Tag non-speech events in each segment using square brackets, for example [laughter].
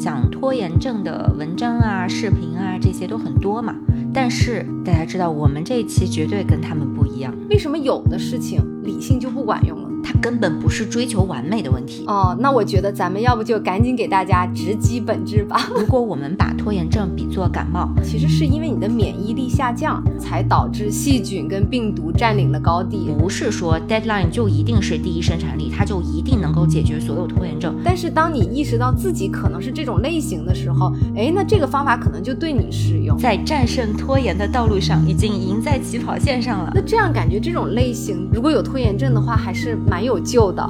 讲拖延症的文章啊、视频啊，这些都很多嘛。但是大家知道，我们这一期绝对跟他们不一样。为什么有的事情理性就不管用了？它根本不是追求完美的问题哦。那我觉得咱们要不就赶紧给大家直击本质吧。[laughs] 如果我们把拖延症比作感冒，其实是因为你的免疫力下降，才导致细菌跟病毒占领了高地。不是说 deadline 就一定是第一生产力，它就一定能够解决所有拖延症。但是当你意识到自己可能是这种类型的时候，哎，那这个方法可能就对你适用。在战胜拖延的道路上，已经赢在起跑线上了。那这样感觉这种类型如果有拖延症的话，还是蛮有救的。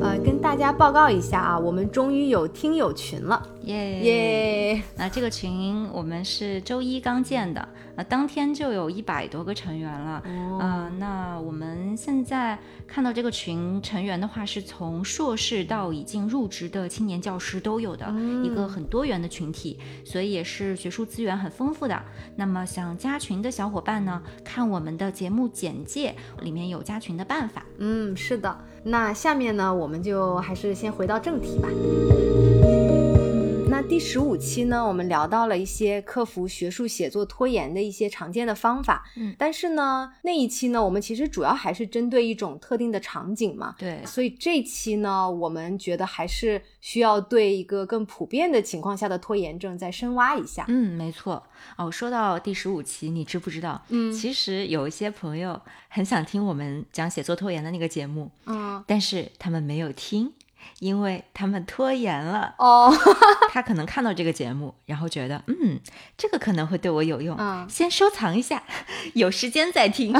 呃，跟大家报告一下啊，我们终于有听友群了，耶耶！[laughs] 那这个群我们是周一刚建的，那当天就有一百多个成员了。啊，那我们现在看到这个群成员的话，是从硕士到已经入职的青年教师都有的一个很多元的群体，所以也是学术资源很丰富的。那么想加群的小伙伴呢，看我们的节目简介里面有加群的办法。嗯，是的。那下面呢，我们就还是先回到正题吧。那第十五期呢，我们聊到了一些克服学术写作拖延的一些常见的方法。嗯，但是呢，那一期呢，我们其实主要还是针对一种特定的场景嘛。对，所以这期呢，我们觉得还是需要对一个更普遍的情况下的拖延症再深挖一下。嗯，没错。哦，说到第十五期，你知不知道？嗯，其实有一些朋友很想听我们讲写作拖延的那个节目。嗯，但是他们没有听。因为他们拖延了。哦，[laughs] 他可能看到这个节目，然后觉得嗯，这个可能会对我有用，嗯，先收藏一下，[laughs] 有时间再听。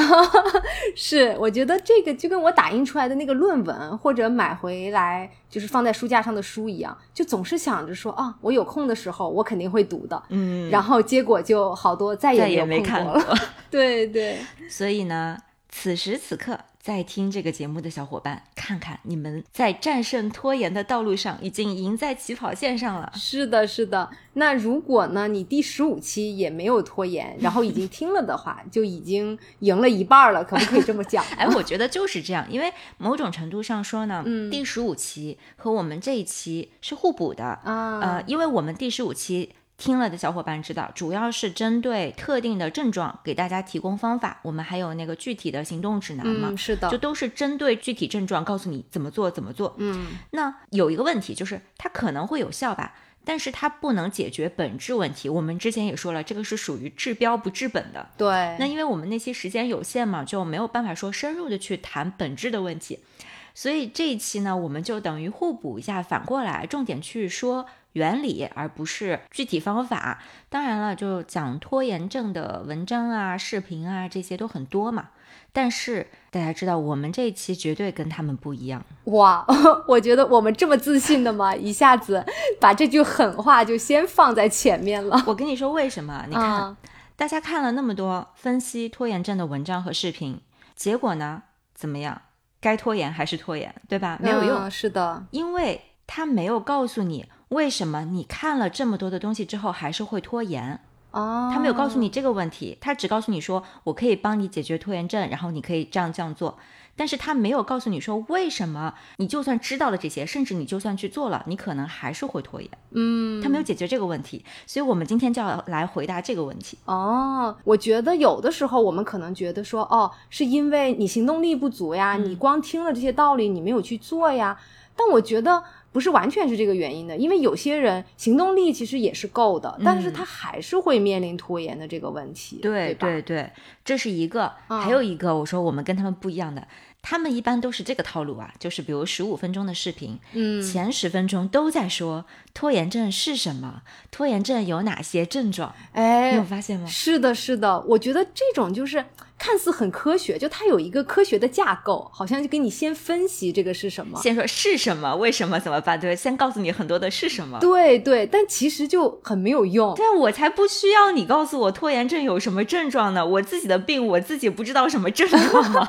[laughs] 是，我觉得这个就跟我打印出来的那个论文，或者买回来就是放在书架上的书一样，就总是想着说啊，我有空的时候我肯定会读的，嗯，然后结果就好多再也没看过了。对对，所以呢，此时此刻。在听这个节目的小伙伴，看看你们在战胜拖延的道路上已经赢在起跑线上了。是的，是的。那如果呢，你第十五期也没有拖延，然后已经听了的话，就已经赢了一半了，可不可以这么讲？[laughs] 哎，我觉得就是这样，因为某种程度上说呢，嗯，第十五期和我们这一期是互补的啊。呃，因为我们第十五期。听了的小伙伴知道，主要是针对特定的症状给大家提供方法。我们还有那个具体的行动指南嘛？是的，就都是针对具体症状告诉你怎么做怎么做。嗯，那有一个问题就是它可能会有效吧，但是它不能解决本质问题。我们之前也说了，这个是属于治标不治本的。对。那因为我们那些时间有限嘛，就没有办法说深入的去谈本质的问题。所以这一期呢，我们就等于互补一下，反过来重点去说。原理，而不是具体方法。当然了，就讲拖延症的文章啊、视频啊，这些都很多嘛。但是大家知道，我们这一期绝对跟他们不一样。哇，[laughs] 我觉得我们这么自信的吗？一下子把这句狠话就先放在前面了。我跟你说为什么？你看，大家看了那么多分析拖延症的文章和视频，结果呢，怎么样？该拖延还是拖延，对吧？没有用。是的，因为他没有告诉你。为什么你看了这么多的东西之后还是会拖延？哦，他没有告诉你这个问题，他只告诉你说我可以帮你解决拖延症，然后你可以这样这样做。但是他没有告诉你说为什么你就算知道了这些，甚至你就算去做了，你可能还是会拖延。嗯，他没有解决这个问题，所以我们今天就要来回答这个问题。哦，我觉得有的时候我们可能觉得说，哦，是因为你行动力不足呀，你光听了这些道理，你没有去做呀。但我觉得。不是完全是这个原因的，因为有些人行动力其实也是够的，但是他还是会面临拖延的这个问题，对对对，这是一个，还有一个，我说我们跟他们不一样的。他们一般都是这个套路啊，就是比如十五分钟的视频，嗯，前十分钟都在说拖延症是什么，拖延症有哪些症状，哎，你有发现吗？是的，是的，我觉得这种就是看似很科学，就它有一个科学的架构，好像就给你先分析这个是什么，先说是什么，为什么，怎么办，对，先告诉你很多的是什么，对对，但其实就很没有用，对我才不需要你告诉我拖延症有什么症状呢，我自己的病我自己不知道什么症状吗？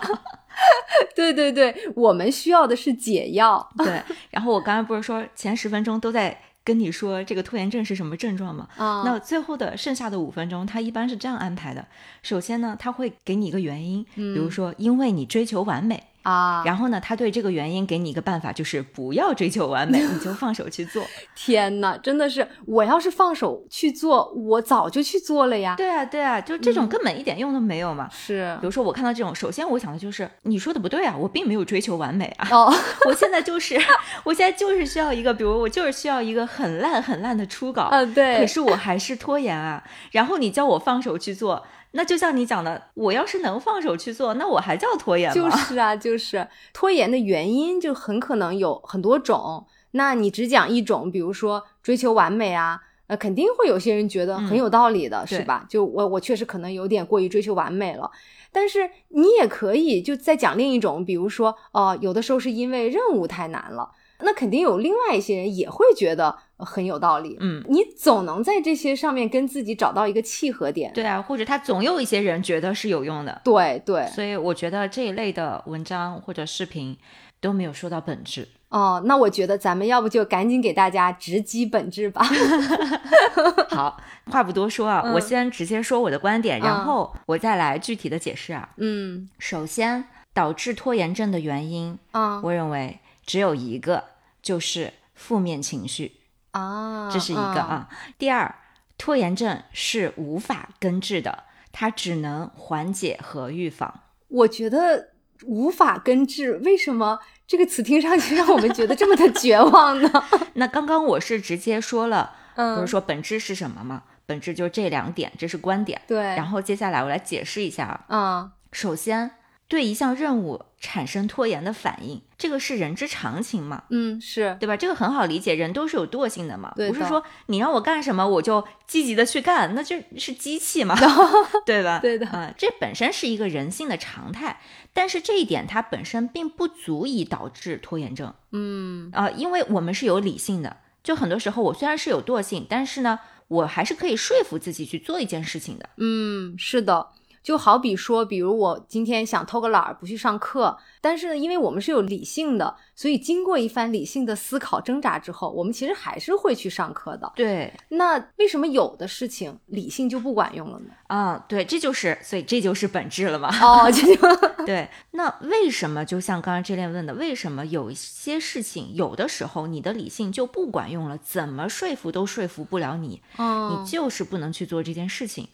[laughs] 对对对，我们需要的是解药。对，然后我刚才不是说前十分钟都在跟你说这个拖延症是什么症状吗？啊，那最后的剩下的五分钟，他一般是这样安排的：首先呢，他会给你一个原因，比如说因为你追求完美，啊。然后呢，他对这个原因给你一个办法，就是不要追求完美，[laughs] 你就放手去做。天呐，真的是，我要是放手去做，我早就去做了呀。对啊，对啊，就这种根本一点用都没有嘛。是，比如说我看到这种，首先我想的就是你说的不对啊，我并没有追求完美啊。哦，[laughs] 我现在就是，我现在就是需要一个，比如我就是需要一个很烂很烂的初稿。嗯，对。可是我还是拖延啊。然后你叫我放手去做，那就像你讲的，我要是能放手去做，那我还叫拖延吗？[laughs] 就是啊，就是拖延的原因就很可能有很多种。那你只讲一种，比如说追求完美啊，呃，肯定会有些人觉得很有道理的，是吧？就我我确实可能有点过于追求完美了。但是你也可以就再讲另一种，比如说，哦，有的时候是因为任务太难了，那肯定有另外一些人也会觉得很有道理。嗯，你总能在这些上面跟自己找到一个契合点。对啊，或者他总有一些人觉得是有用的。对对，所以我觉得这一类的文章或者视频都没有说到本质。哦，那我觉得咱们要不就赶紧给大家直击本质吧。[laughs] 好，话不多说啊，我先直接说我的观点，然后我再来具体的解释啊。嗯，首先导致拖延症的原因，啊，我认为只有一个，就是负面情绪啊，这是一个啊。第二，拖延症是无法根治的，它只能缓解和预防。我觉得无法根治，为什么？这个词听上去让我们觉得这么的绝望呢？[laughs] 那刚刚我是直接说了，嗯，不是说本质是什么吗？本质就这两点，这是观点。对。然后接下来我来解释一下啊。嗯。首先，对一项任务产生拖延的反应，这个是人之常情嘛？嗯，是对吧？这个很好理解，人都是有惰性的嘛。对。不是说你让我干什么我就积极的去干，那就是机器嘛，[laughs] 对吧？对的。嗯，这本身是一个人性的常态。但是这一点它本身并不足以导致拖延症，嗯啊，因为我们是有理性的，就很多时候我虽然是有惰性，但是呢，我还是可以说服自己去做一件事情的。嗯，是的。就好比说，比如我今天想偷个懒儿不去上课，但是呢，因为我们是有理性的，所以经过一番理性的思考挣扎之后，我们其实还是会去上课的。对，那为什么有的事情理性就不管用了呢？啊，对，这就是，所以这就是本质了嘛。哦，这就 [laughs] 对。那为什么就像刚刚这链问的，为什么有一些事情有的时候你的理性就不管用了，怎么说服都说服不了你，嗯，你就是不能去做这件事情。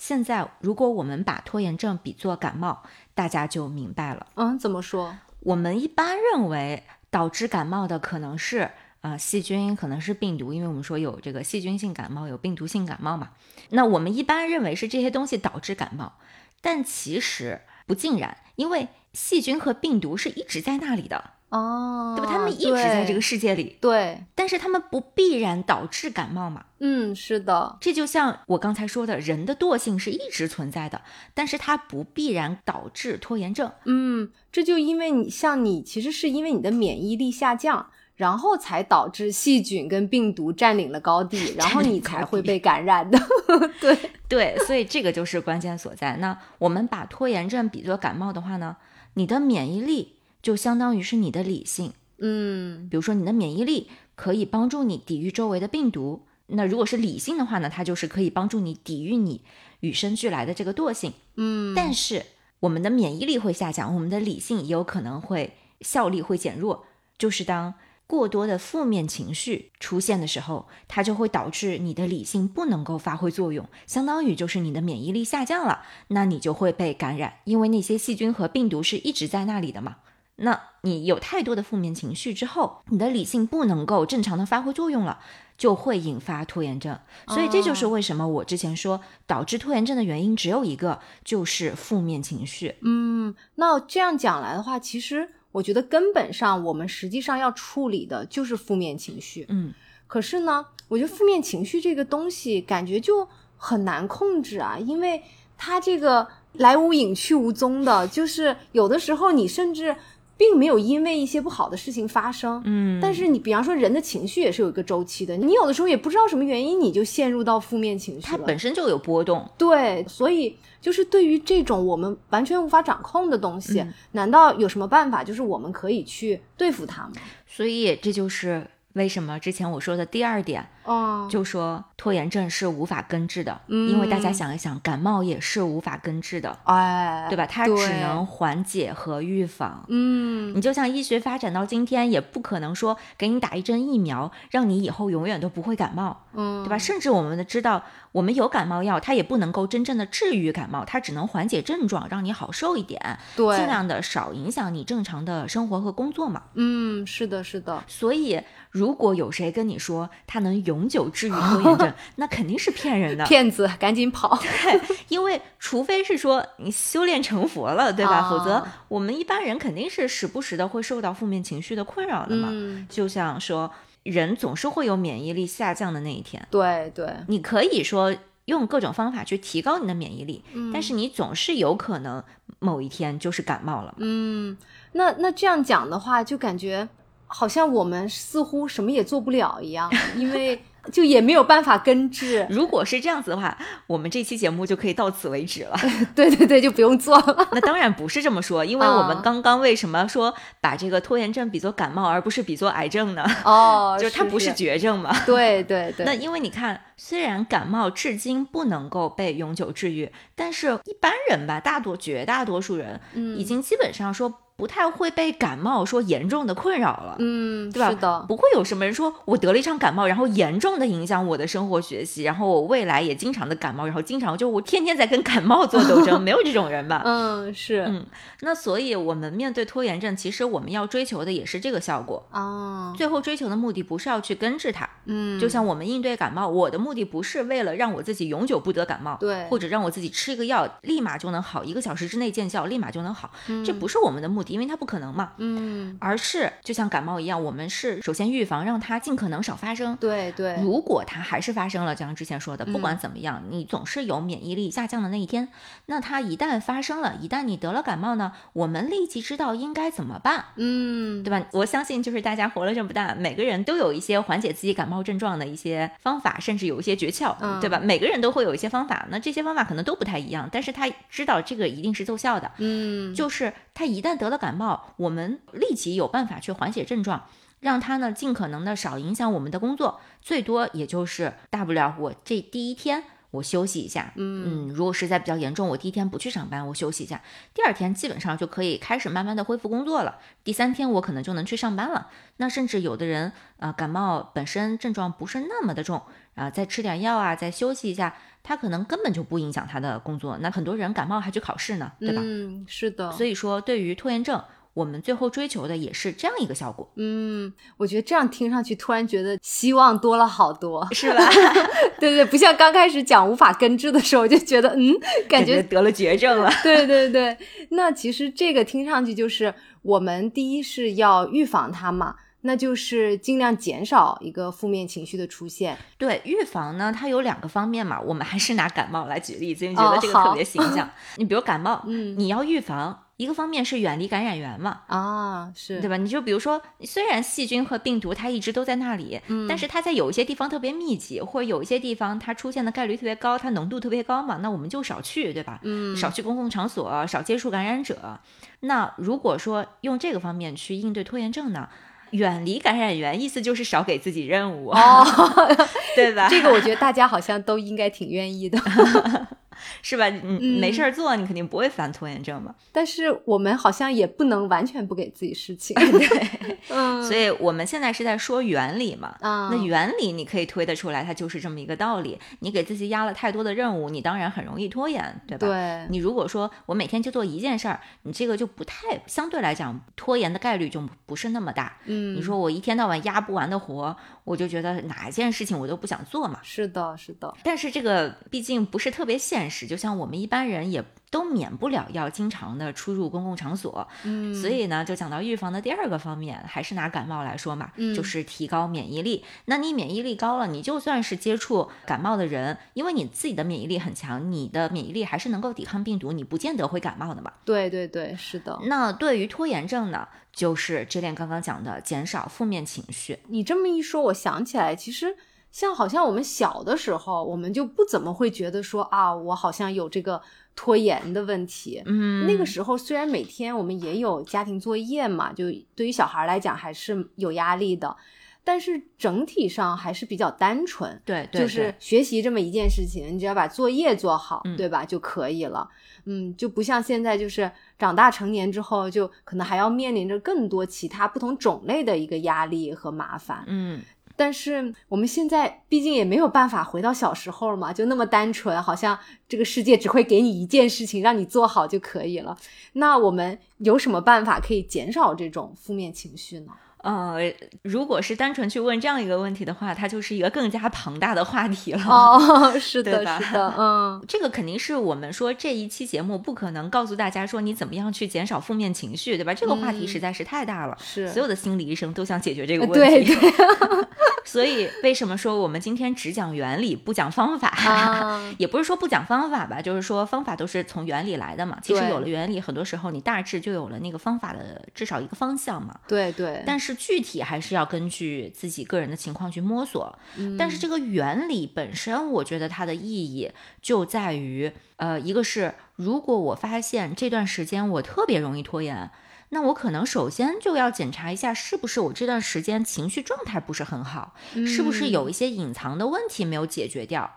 现在，如果我们把拖延症比作感冒，大家就明白了。嗯，怎么说？我们一般认为导致感冒的可能是呃细菌，可能是病毒，因为我们说有这个细菌性感冒，有病毒性感冒嘛。那我们一般认为是这些东西导致感冒，但其实不尽然，因为细菌和病毒是一直在那里的。哦，对吧？他们一直在这个世界里，对，但是他们不必然导致感冒嘛。嗯，是的，这就像我刚才说的，人的惰性是一直存在的，但是它不必然导致拖延症。嗯，这就因为你像你，其实是因为你的免疫力下降，然后才导致细菌跟病毒占领了高地，然后你才会被感染的。[laughs] 对 [laughs] 对，所以这个就是关键所在。那我们把拖延症比作感冒的话呢，你的免疫力。就相当于是你的理性，嗯，比如说你的免疫力可以帮助你抵御周围的病毒，那如果是理性的话呢，它就是可以帮助你抵御你与生俱来的这个惰性，嗯，但是我们的免疫力会下降，我们的理性也有可能会效力会减弱，就是当过多的负面情绪出现的时候，它就会导致你的理性不能够发挥作用，相当于就是你的免疫力下降了，那你就会被感染，因为那些细菌和病毒是一直在那里的嘛。那你有太多的负面情绪之后，你的理性不能够正常的发挥作用了，就会引发拖延症。所以这就是为什么我之前说导致拖延症的原因只有一个，就是负面情绪。嗯，那这样讲来的话，其实我觉得根本上我们实际上要处理的就是负面情绪。嗯，可是呢，我觉得负面情绪这个东西感觉就很难控制啊，因为它这个来无影去无踪的，就是有的时候你甚至。并没有因为一些不好的事情发生，嗯，但是你比方说人的情绪也是有一个周期的，你有的时候也不知道什么原因，你就陷入到负面情绪，它本身就有波动，对，所以就是对于这种我们完全无法掌控的东西，难道有什么办法，就是我们可以去对付它吗？所以这就是为什么之前我说的第二点，哦，就说拖延症是无法根治的，嗯因为大家想一想，感冒也是无法根治的，哎，对吧？它只能缓解和预防。嗯，你就像医学发展到今天，也不可能说给你打一针疫苗，让你以后永远都不会感冒，嗯，对吧？甚至我们的知道，我们有感冒药，它也不能够真正的治愈感冒，它只能缓解症状，让你好受一点，对，尽量的少影响你正常的生活和工作嘛。嗯，是的，是的，所以，如果有谁跟你说他能永久治愈拖延症，[laughs] 那肯定是骗人的。骗子赶紧跑，对因为除非是说你修炼成佛了，对吧？啊否则我们一般人肯定是时不时的会受到负面情绪的困扰的嘛。嗯，就像说，人总是会有免疫力下降的那一天。对对，你可以说用各种方法去提高你的免疫力，嗯但是你总是有可能某一天就是感冒了。嗯，那那这样讲的话，就感觉好像我们似乎什么也做不了一样，因为就也没有办法根治。如果是这样子的话，我们这期节目就可以到此为止了。[laughs] 对对对，就不用做了。[laughs] 那当然不是这么说，因为我们啊刚刚为什么说把这个拖延症比作感冒，而不是比作癌症呢？哦，[laughs] 就是它不是绝症嘛。对对对，那因为你看，虽然感冒至今不能够被永久治愈，但是一般人吧，大多绝大多数人嗯已经基本上说不太会被感冒说严重的困扰了。嗯，对吧？是的，不会有什么人说我得了一场感冒，然后严重的影响我的生活学习，然后我未来也经常的感冒，然后经常就我天天在跟感冒做斗争，[laughs] 没有这种人吧？嗯，是嗯那所以，我们面对拖延症，其实我们要追求的也是这个效果。啊，最后追求的目的不是要去根治它，嗯，就像我们应对感冒，我的目的不是为了让我自己永久不得感冒，对或者让我自己吃一个药立马就能好，一个小时之内见效，立马就能好，这不是我们的目的，因为它不可能嘛。嗯，而是就像感冒一样，我们是首先预防，让它尽可能少发生。对对，如果它还是发生了，就像之前说的，不嗯管怎么样，你总是有免疫力下降的那一天。那它一旦发生了，一旦你得了感冒呢，我们立即知道应该怎么办，嗯，对吧？我相信就是大家活了这么大，每个人都有一些缓解自己感冒症状的一些方法，甚至有一些诀窍，嗯对吧？每个人都会有一些方法，那这些方法可能都不太一样，但是他知道这个一定是奏效的。嗯，就是他一旦得了感冒，我们立即有办法去缓解症状，让他呢尽可能的少影响我们的工作，最多也就是大不了我这第一天。我休息一下，嗯如果实在比较严重，我第一天不去上班，我休息一下，第二天基本上就可以开始慢慢的恢复工作了。第三天我可能就能去上班了。那甚至有的人啊、呃感冒本身症状不是那么的重啊、再吃点药啊，再休息一下，他可能根本就不影响他的工作。那很多人感冒还去考试呢，对吧？嗯，是的，所以说，对于拖延症，我们最后追求的也是这样一个效果，嗯，我觉得这样听上去突然觉得希望多了好多。是吧？[laughs] 对对，不像刚开始讲无法根治的时候，就觉得嗯，感觉得了绝症了。对对对。那其实这个听上去就是我们第一是要预防它嘛，那就是尽量减少一个负面情绪的出现。对，预防呢，它有两个方面嘛，我们还是拿感冒来举例子，因为觉得这个特别形象。[laughs] 你比如感冒，嗯你要预防，一个方面是远离感染源嘛。啊，是对吧？你就比如说，虽然细菌和病毒它一直都在那里，嗯但是它在有一些地方特别密集，或者有一些地方它出现的概率特别高，它浓度特别高嘛，那我们就少去，对吧？嗯少去公共场所，少接触感染者。那如果说用这个方面去应对拖延症呢？远离感染源，意思就是少给自己任务，哦，[laughs] 对吧？这个我觉得大家好像都应该挺愿意的。[laughs] 是吧？嗯，嗯没事儿做，你肯定不会犯拖延症嘛。但是我们好像也不能完全不给自己事情。[laughs] 对，嗯，所以我们现在是在说原理嘛。啊，那原理你可以推得出来，它就是这么一个道理。你给自己压了太多的任务，你当然很容易拖延，对吧？对，你如果说我每天就做一件事儿，你这个就不太相对来讲拖延的概率就不是那么大。嗯，你说我一天到晚压不完的活，我就觉得哪一件事情我都不想做嘛。是的，是的，但是这个毕竟不是特别现实，就像我们一般人也都免不了要经常的出入公共场所，嗯，所以呢，就讲到预防的第二个方面，还是拿感冒来说嘛，嗯就是提高免疫力。那你免疫力高了，你就算是接触感冒的人，因为你自己的免疫力很强，你的免疫力还是能够抵抗病毒，你不见得会感冒的嘛。对对对，是的。那对于拖延症呢，就是之恋刚刚讲的，减少负面情绪。你这么一说，我想起来，其实像好像我们小的时候，我们就不怎么会觉得说啊，我好像有这个拖延的问题。嗯，那个时候虽然每天我们也有家庭作业嘛，就对于小孩来讲还是有压力的。但是整体上还是比较单纯。对，对就是学习这么一件事情，你只要把作业做好，嗯对吧，就可以了。嗯，就不像现在，就是长大成年之后，就可能还要面临着更多其他不同种类的一个压力和麻烦。嗯，但是我们现在毕竟也没有办法回到小时候嘛，就那么单纯，好像这个世界只会给你一件事情，让你做好就可以了。那我们有什么办法可以减少这种负面情绪呢？呃，如果是单纯去问这样一个问题的话，它就是一个更加庞大的话题了。哦，[laughs] 是的，是的，嗯，这个肯定是我们说这一期节目不可能告诉大家说你怎么样去减少负面情绪，对吧？这个话题嗯实在是太大了，是所有的心理医生都想解决这个问题对题。对 [laughs] [laughs] 所以为什么说我们今天只讲原理不讲方法？啊，[laughs] 也不是说不讲方法吧，就是说方法都是从原理来的嘛。其实有了原理，很多时候你大致就有了那个方法的至少一个方向嘛。对对，但是具体还是要根据自己个人的情况去摸索。嗯但是这个原理本身，我觉得它的意义就在于，呃，一个是如果我发现这段时间我特别容易拖延。那我可能首先就要检查一下，是不是我这段时间情绪状态不是很好，是不是有一些隐藏的问题没有解决掉，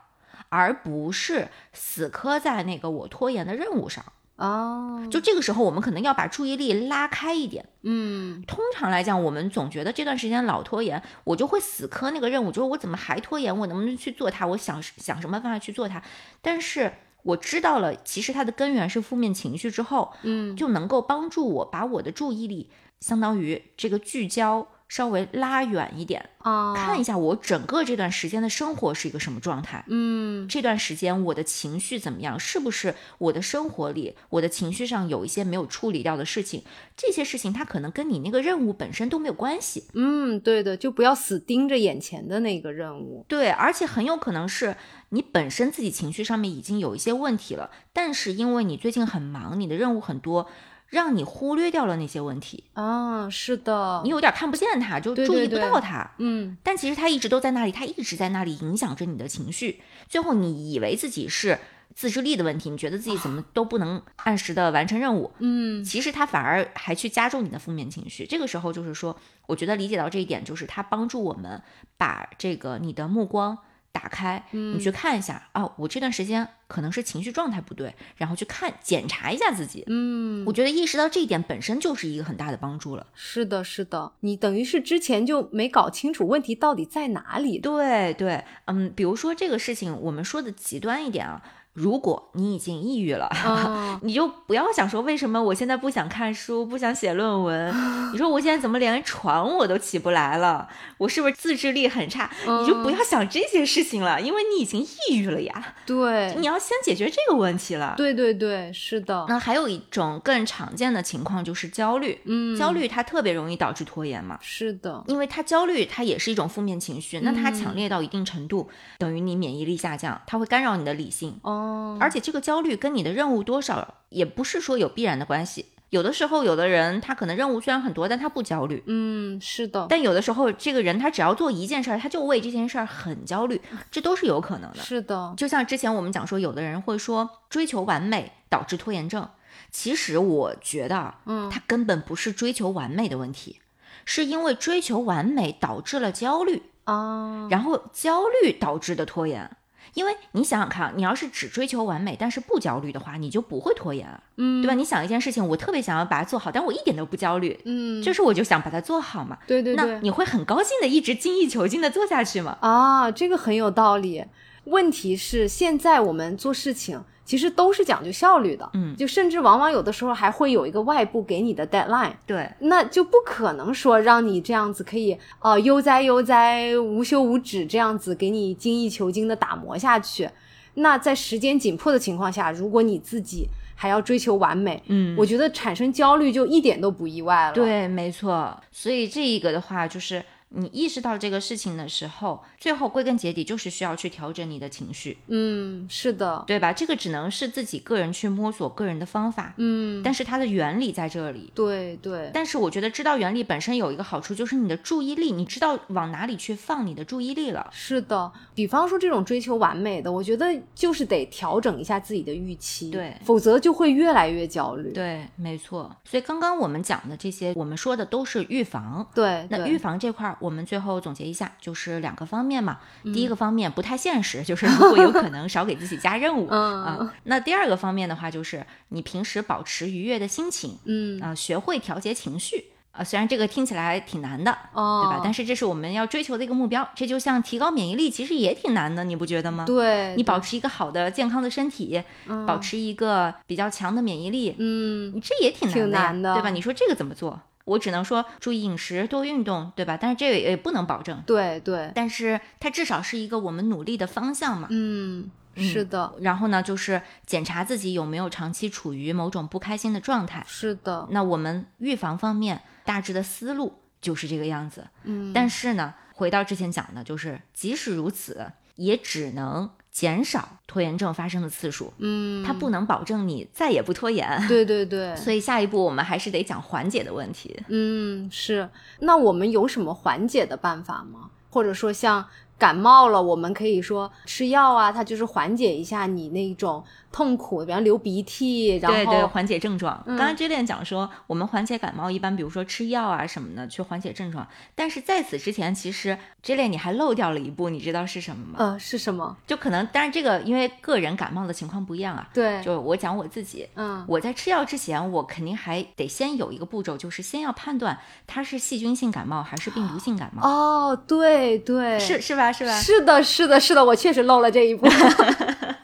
而不是死磕在那个我拖延的任务上。哦，就这个时候，我们可能要把注意力拉开一点。嗯通常来讲，我们总觉得这段时间老拖延，我就会死磕那个任务，就是我怎么还拖延？我能不能去做它？我想想什么办法去做它？但是我知道了，其实它的根源是负面情绪之后，嗯，就能够帮助我把我的注意力，相当于这个聚焦稍微拉远一点，啊，看一下我整个这段时间的生活是一个什么状态。嗯这段时间我的情绪怎么样？是不是我的生活里，我的情绪上有一些没有处理掉的事情？这些事情它可能跟你那个任务本身都没有关系。嗯，对的，就不要死盯着眼前的那个任务。对，而且很有可能是你本身自己情绪上面已经有一些问题了，但是因为你最近很忙，你的任务很多，让你忽略掉了那些问题，啊，是的你，有点看不见它，就注意不到它。嗯但其实它一直都在那里，它一直在那里影响着你的情绪。最后你以为自己是自制力的问题，你觉得自己怎么都不能按时的完成任务，嗯其实它反而还去加重你的负面情绪。这个时候就是说，我觉得理解到这一点，就是它帮助我们把这个你的目光打开，你去看一下啊，我这段时间可能是情绪状态不对，然后去看检查一下自己。嗯，我觉得意识到这一点本身就是一个很大的帮助了。是的，是的，你等于是之前就没搞清楚问题到底在哪里。对对，嗯，比如说这个事情，我们说的极端一点啊，如果你已经抑郁了，啊，[laughs] 你就不要想说为什么我现在不想看书，不想写论文。[laughs] 你说我现在怎么连床我都起不来了？我是不是自制力很差？你就不要想这些事情了，因为你已经抑郁了呀。对你要先解决这个问题了。对对对，是的，那还有一种更常见的情况就是焦虑，嗯，焦虑它特别容易导致拖延嘛。是的，因为它焦虑，它也是一种负面情绪，那它强烈到一定程度，等于你免疫力下降，它会干扰你的理性，哦，而且这个焦虑跟你的任务多少也不是说有必然的关系。有的时候，有的人他可能任务虽然很多，但他不焦虑；嗯，是的，但有的时候，这个人他只要做一件事儿，他就为这件事儿很焦虑，这都是有可能的。是的，就像之前我们讲说，有的人会说追求完美导致拖延症，其实我觉得啊，嗯他根本不是追求完美的问题，是因为追求完美导致了焦虑，啊，然后焦虑导致的拖延。因为你想想看，你要是只追求完美，但是不焦虑的话，你就不会拖延，嗯，对吧？你想一件事情，我特别想要把它做好，但我一点都不焦虑，嗯，就是我就想把它做好嘛。那对对那，你会很高兴的一直精益求精的做下去嘛？啊，这个很有道理。问题是，现在我们做事情其实都是讲究效率的，嗯就甚至往往有的时候还会有一个外部给你的 deadline，对，那就不可能说让你这样子可以呃悠哉悠哉、无休无止这样子给你精益求精的打磨下去。那在时间紧迫的情况下，如果你自己还要追求完美，嗯我觉得产生焦虑就一点都不意外了。，对，没错。所以这一个的话，就是你意识到这个事情的时候，最后归根结底就是需要去调整你的情绪，嗯，是的，对吧？这个只能是自己个人去摸索个人的方法，嗯，但是它的原理在这里。对对，但是我觉得知道原理本身有一个好处，就是你的注意力，你知道往哪里去放你的注意力了。是的，比方说这种追求完美的，我觉得就是得调整一下自己的预期，对否则就会越来越焦虑。对，没错。所以刚刚我们讲的这些，我们说的都是预防。对，对那预防这块儿，我们最后总结一下，就是两个方面嘛。嗯第一个方面不太现实，就是如果有可能少给自己加任务 [laughs] 嗯啊。那第二个方面的话，就是你平时保持愉悦的心情，嗯啊，学会调节情绪。啊，虽然这个听起来挺难的，哦，对吧？但是这是我们要追求的一个目标。这就像提高免疫力，其实也挺难的，你不觉得吗？对你保持一个好的健康的身体，保持一个比较强的免疫力，嗯你这也挺难的，挺难的对吧？你说这个怎么做？我只能说注意饮食，多运动，对吧？但是这个也不能保证，对对，但是它至少是一个我们努力的方向嘛。嗯是的然后呢，就是检查自己有没有长期处于某种不开心的状态。是的，那我们预防方面大致的思路就是这个样子。嗯但是呢，回到之前讲的，就是即使如此，也只能减少拖延症发生的次数，嗯，它不能保证你再也不拖延。对对对，所以下一步我们还是得讲缓解的问题。嗯是。那我们有什么缓解的办法吗？或者说像感冒了，我们可以说吃药啊，它就是缓解一下你那种痛苦，比方流鼻涕，然后对对，缓解症状。嗯刚刚 j 恋讲说，我们缓解感冒一般，比如说吃药啊什么的，去缓解症状。但是在此之前，其实 j i l i a n 你还漏掉了一步，你知道是什么吗？呃是什么？就可能，但是这个因为个人感冒的情况不一样啊。对，就我讲我自己，嗯我在吃药之前，我肯定还得先有一个步骤，就是先要判断它是细菌性感冒还是病毒性感冒。哦，对对，是是吧？是吧？是的，是的，是的，我确实漏了这一步，[laughs]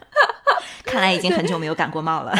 看来已经很久没有感过冒了，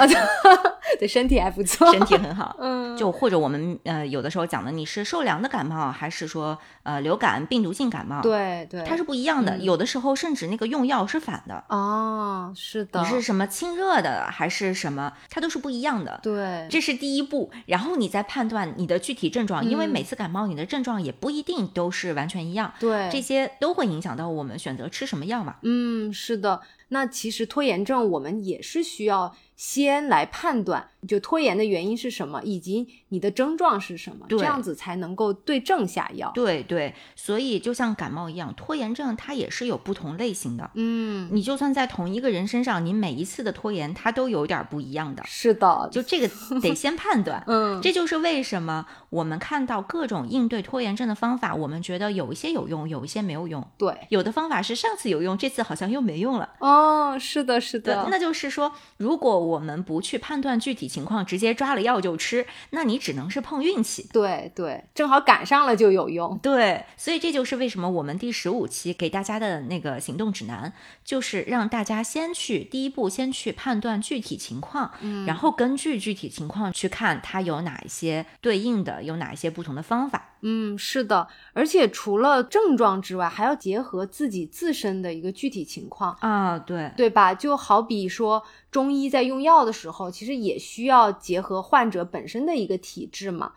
[laughs] 对身体还不错，身体很好。嗯，就或者我们呃有的时候讲的，你是受凉的感冒，还是说呃流感病毒性感冒？，对对，它是不一样的。嗯有的时候甚至那个用药是反的，哦，是的，你是什么清热的还是什么，它都是不一样的。对，这是第一步，然后你再判断你的具体症状，因为嗯每次感冒你的症状也不一定都是完全一样，对这些都会影响到我们选择吃什么药嘛。嗯，是的。那其实拖延症我们也是需要先来判断，就拖延的原因是什么，以及你的症状是什么，对这样子才能够对症下药。对对，所以就像感冒一样，拖延症它也是有不同类型的。嗯，你就算在同一个人身上，你每一次的拖延它都有点儿不一样的，是的，就这个 [laughs] 得先判断。嗯，这就是为什么我们看到各种应对拖延症的方法，我们觉得有一些有用，有一些没有用。对，有的方法是上次有用，这次好像又没用了。哦，是的，是的，，那就是说，如果我们不去判断具体情况，直接抓了药就吃，那你只能是碰运气。对对，正好赶上了就有用。对，所以这就是为什么我们第十五期给大家的那个行动指南，就是让大家先去第一步，先去判断具体情况，嗯然后根据具体情况去看它有哪一些对应的，有哪一些不同的方法。嗯，是的，而且除了症状之外，还要结合自己自身的一个具体情况。啊，对，对吧？就好比说，中医在用药的时候，其实也需要结合患者本身的一个体质嘛。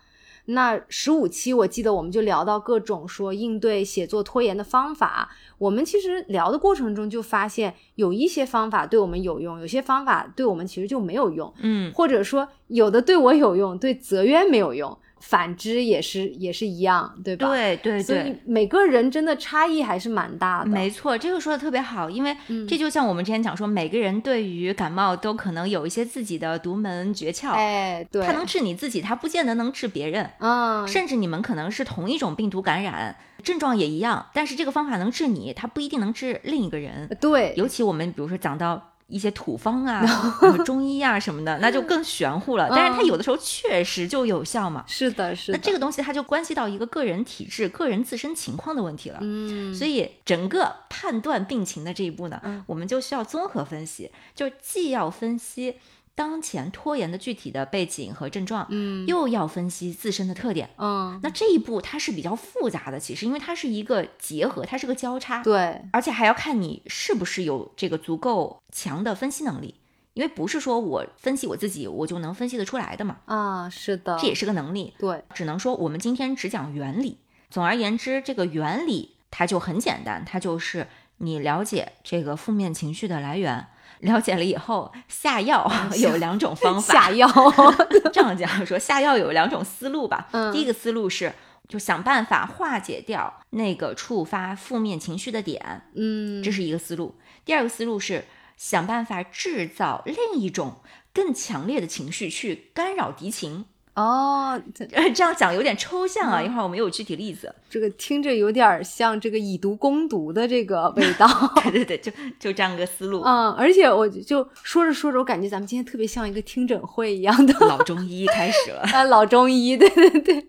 那十五期我记得我们就聊到各种说应对写作拖延的方法。我们其实聊的过程中就发现，有一些方法对我们有用，有些方法对我们其实就没有用，嗯，或者说有的对我有用，对泽渊没有用，反之也是也是一样，对吧？对对所对。以每个人真的差异还是蛮大的。没错，这个说的特别好，因为嗯这就像我们之前讲说，每个人对于感冒都可能有一些自己的独门诀窍，哎，对，它能治你自己，它不见得能治别人。嗯，甚至你们可能是同一种病毒感染，症状也一样，但是这个方法能治你，它不一定能治另一个人。对，尤其我们比如说讲到一些土方啊、[laughs] 呃中医啊什么的，那就更玄乎了。但是它有的时候确实就有效嘛。是的，是的。那这个东西它就关系到一个个人体质、个人自身情况的问题了。嗯，所以整个判断病情的这一步呢，嗯我们就需要综合分析，就既要分析当前拖延的具体的背景和症状，嗯又要分析自身的特点。嗯，那这一步它是比较复杂的，其实因为它是一个结合，它是个交叉，对，而且还要看你是不是有这个足够强的分析能力，因为不是说我分析我自己我就能分析得出来的嘛，啊，是的，这也是个能力。对，只能说我们今天只讲原理。总而言之，这个原理它就很简单，它就是你了解这个负面情绪的来源，了解了以后下药 [laughs] 有两种方法。[laughs] 下药，这样讲说，下药有两种思路吧。嗯 [laughs] 第一个思路是，就想办法化解掉那个触发负面情绪的点，嗯，这是一个思路。第二个思路是想办法制造另一种更强烈的情绪去干扰敌情。哦，这 [laughs] 这样讲有点抽象啊，一会儿我们有具体例子。这个听着有点像这个以毒攻毒的这个味道。[laughs] 对对对，就就这样个思路。嗯，而且我就说着说着，我感觉咱们今天特别像一个听诊会一样的。老中医 [laughs] 开始了。啊，老中医，对对对。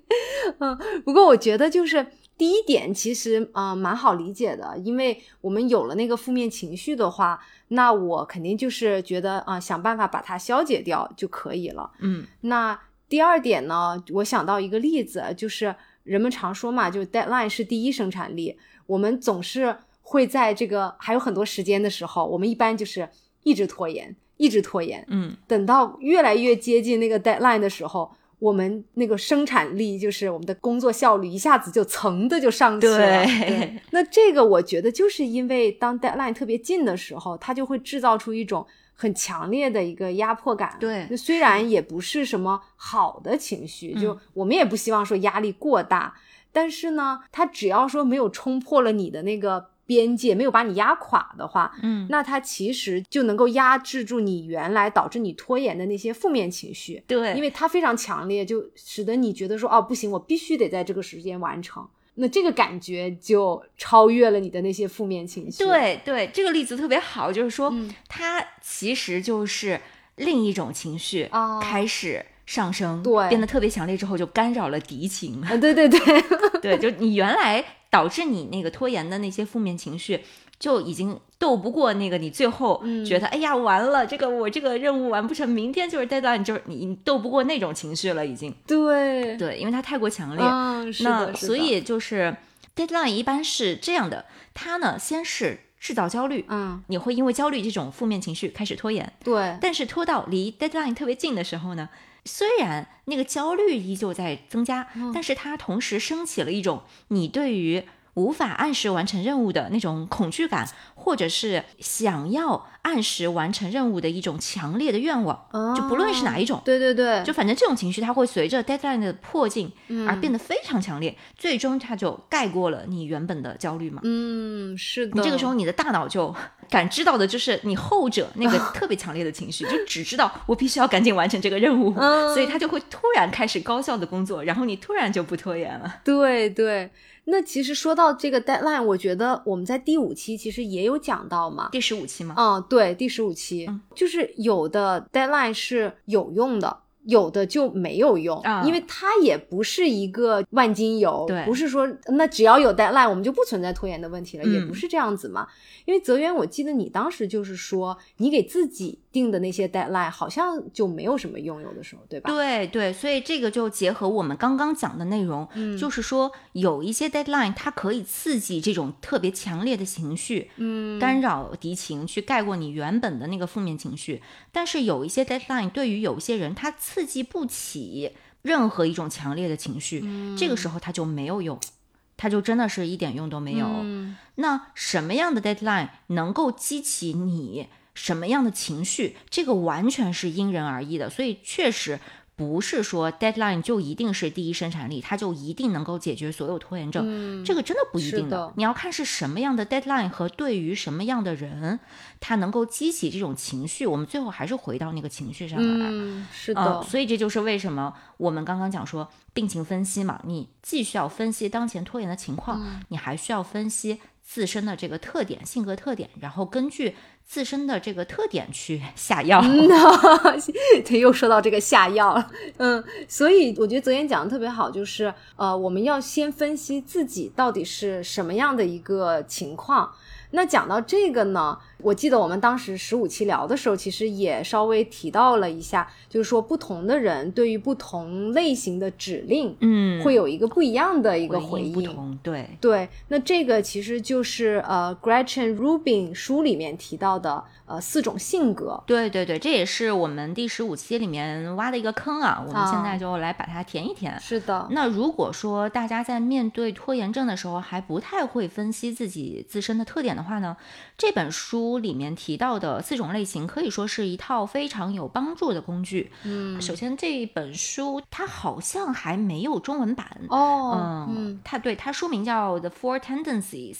嗯，不过我觉得就是第一点，其实啊蛮好理解的，因为我们有了那个负面情绪的话。那我肯定就是觉得啊，想办法把它消解掉就可以了。嗯，那第二点呢，我想到一个例子，就是人们常说嘛，就 deadline 是第一生产力。我们总是会在这个还有很多时间的时候，我们一般就是一直拖延，一直拖延。嗯，等到越来越接近那个 deadline 的时候。我们那个生产力，就是我们的工作效率，一下子就层的就上去了。对，[laughs] 那这个我觉得就是因为当 deadline 特别近的时候，它就会制造出一种很强烈的一个压迫感。对，虽然也不是什么好的情绪，就我们也不希望说压力过大，但是呢，他只要说没有冲破了你的那个。边界没有把你压垮的话，嗯，那它其实就能够压制住你原来导致你拖延的那些负面情绪。对，因为它非常强烈，就使得你觉得说，哦，不行，我必须得在这个时间完成。那这个感觉就超越了你的那些负面情绪。对对，这个例子特别好，就是说，它其实就是另一种情绪开始上升，对，变得特别强烈之后，就干扰了敌情。啊，对对对，[laughs] 对，就你原来。导致你那个拖延的那些负面情绪，就已经斗不过那个你最后觉得哎呀完了，这个我这个任务完不成，明天就是 deadline，就是你你斗不过那种情绪了，已经。对对，因为它太过强烈。那所以就是 deadline 一般是这样的，它呢先是制造焦虑，嗯，你会因为焦虑这种负面情绪开始拖延。对。但是拖到离 deadline 特别近的时候呢？虽然那个焦虑依旧在增加，但是它同时升起了一种你对于无法按时完成任务的那种恐惧感，或者是想要按时完成任务的一种强烈的愿望，就不论是哪一种，对对对，就反正这种情绪它会随着 deadline 的迫近而变得非常强烈，最终它就盖过了你原本的焦虑嘛。嗯，是的。你这个时候你的大脑就感知到的就是你 [laughs] 后者那个特别强烈的情绪，就只知道我必须要赶紧完成这个任务，所以它就会突然开始高效的工作，然后你突然就不拖延了。对对。那其实说到这个 deadline，我觉得我们在第五期其实也有讲到嘛。第十五期吗？嗯，对，第十五期就是有的 deadline 是有用的。有的就没有用，因为它也不是一个万金油，不是说那只要有 deadline 我们就不存在拖延的问题了，也不是这样子嘛。因为泽源，我记得你当时就是说，你给自己定的那些 deadline 好像就没有什么用，有的时候，对吧？对对，所以这个就结合我们刚刚讲的内容，就是说有一些 deadline 它可以刺激这种特别强烈的情绪，嗯，干扰敌情，去盖过你原本的那个负面情绪。但是有一些 deadline 对于有些人，他刺激不起任何一种强烈的情绪，这个时候他就没有用，它就真的是一点用都没有。那什么样的 deadline 能够激起你什么样的情绪？这个完全是因人而异的，所以确实。不是说 deadline 就一定是第一生产力，它就一定能够解决所有拖延症，这个真的不一定的。你要看是什么样的 deadline 和对于什么样的人，它能够激起这种情绪。我们最后还是回到那个情绪上来。嗯，是的。所以这就是为什么我们刚刚讲说病情分析嘛，你既需要分析当前拖延的情况，你还需要分析自身的这个特点、性格特点，然后根据。自身的这个特点去下药，[laughs] [laughs] 他又说到这个下药了，嗯，所以我觉得昨天讲的特别好，就是呃，我们要先分析自己到底是什么样的一个情况。那讲到这个呢，我记得我们当时十五期聊的时候，其实也稍微提到了一下，就是说不同的人对于不同类型的指令，嗯，会有一个不一样的一个回应。不同，对对。那这个其实就是呃，Gretchen Rubin 书里面提到的。呃，四种性格，对对对，这也是我们第十五期里面挖的一个坑啊，我们现在就来把它填一填。是的，那如果说大家在面对拖延症的时候还不太会分析自己自身的特点的话呢，这本书里面提到的四种类型可以说是一套非常有帮助的工具。嗯，首先这一本书它好像还没有中文版哦，嗯，它对它书名叫《The Four Tendencies》，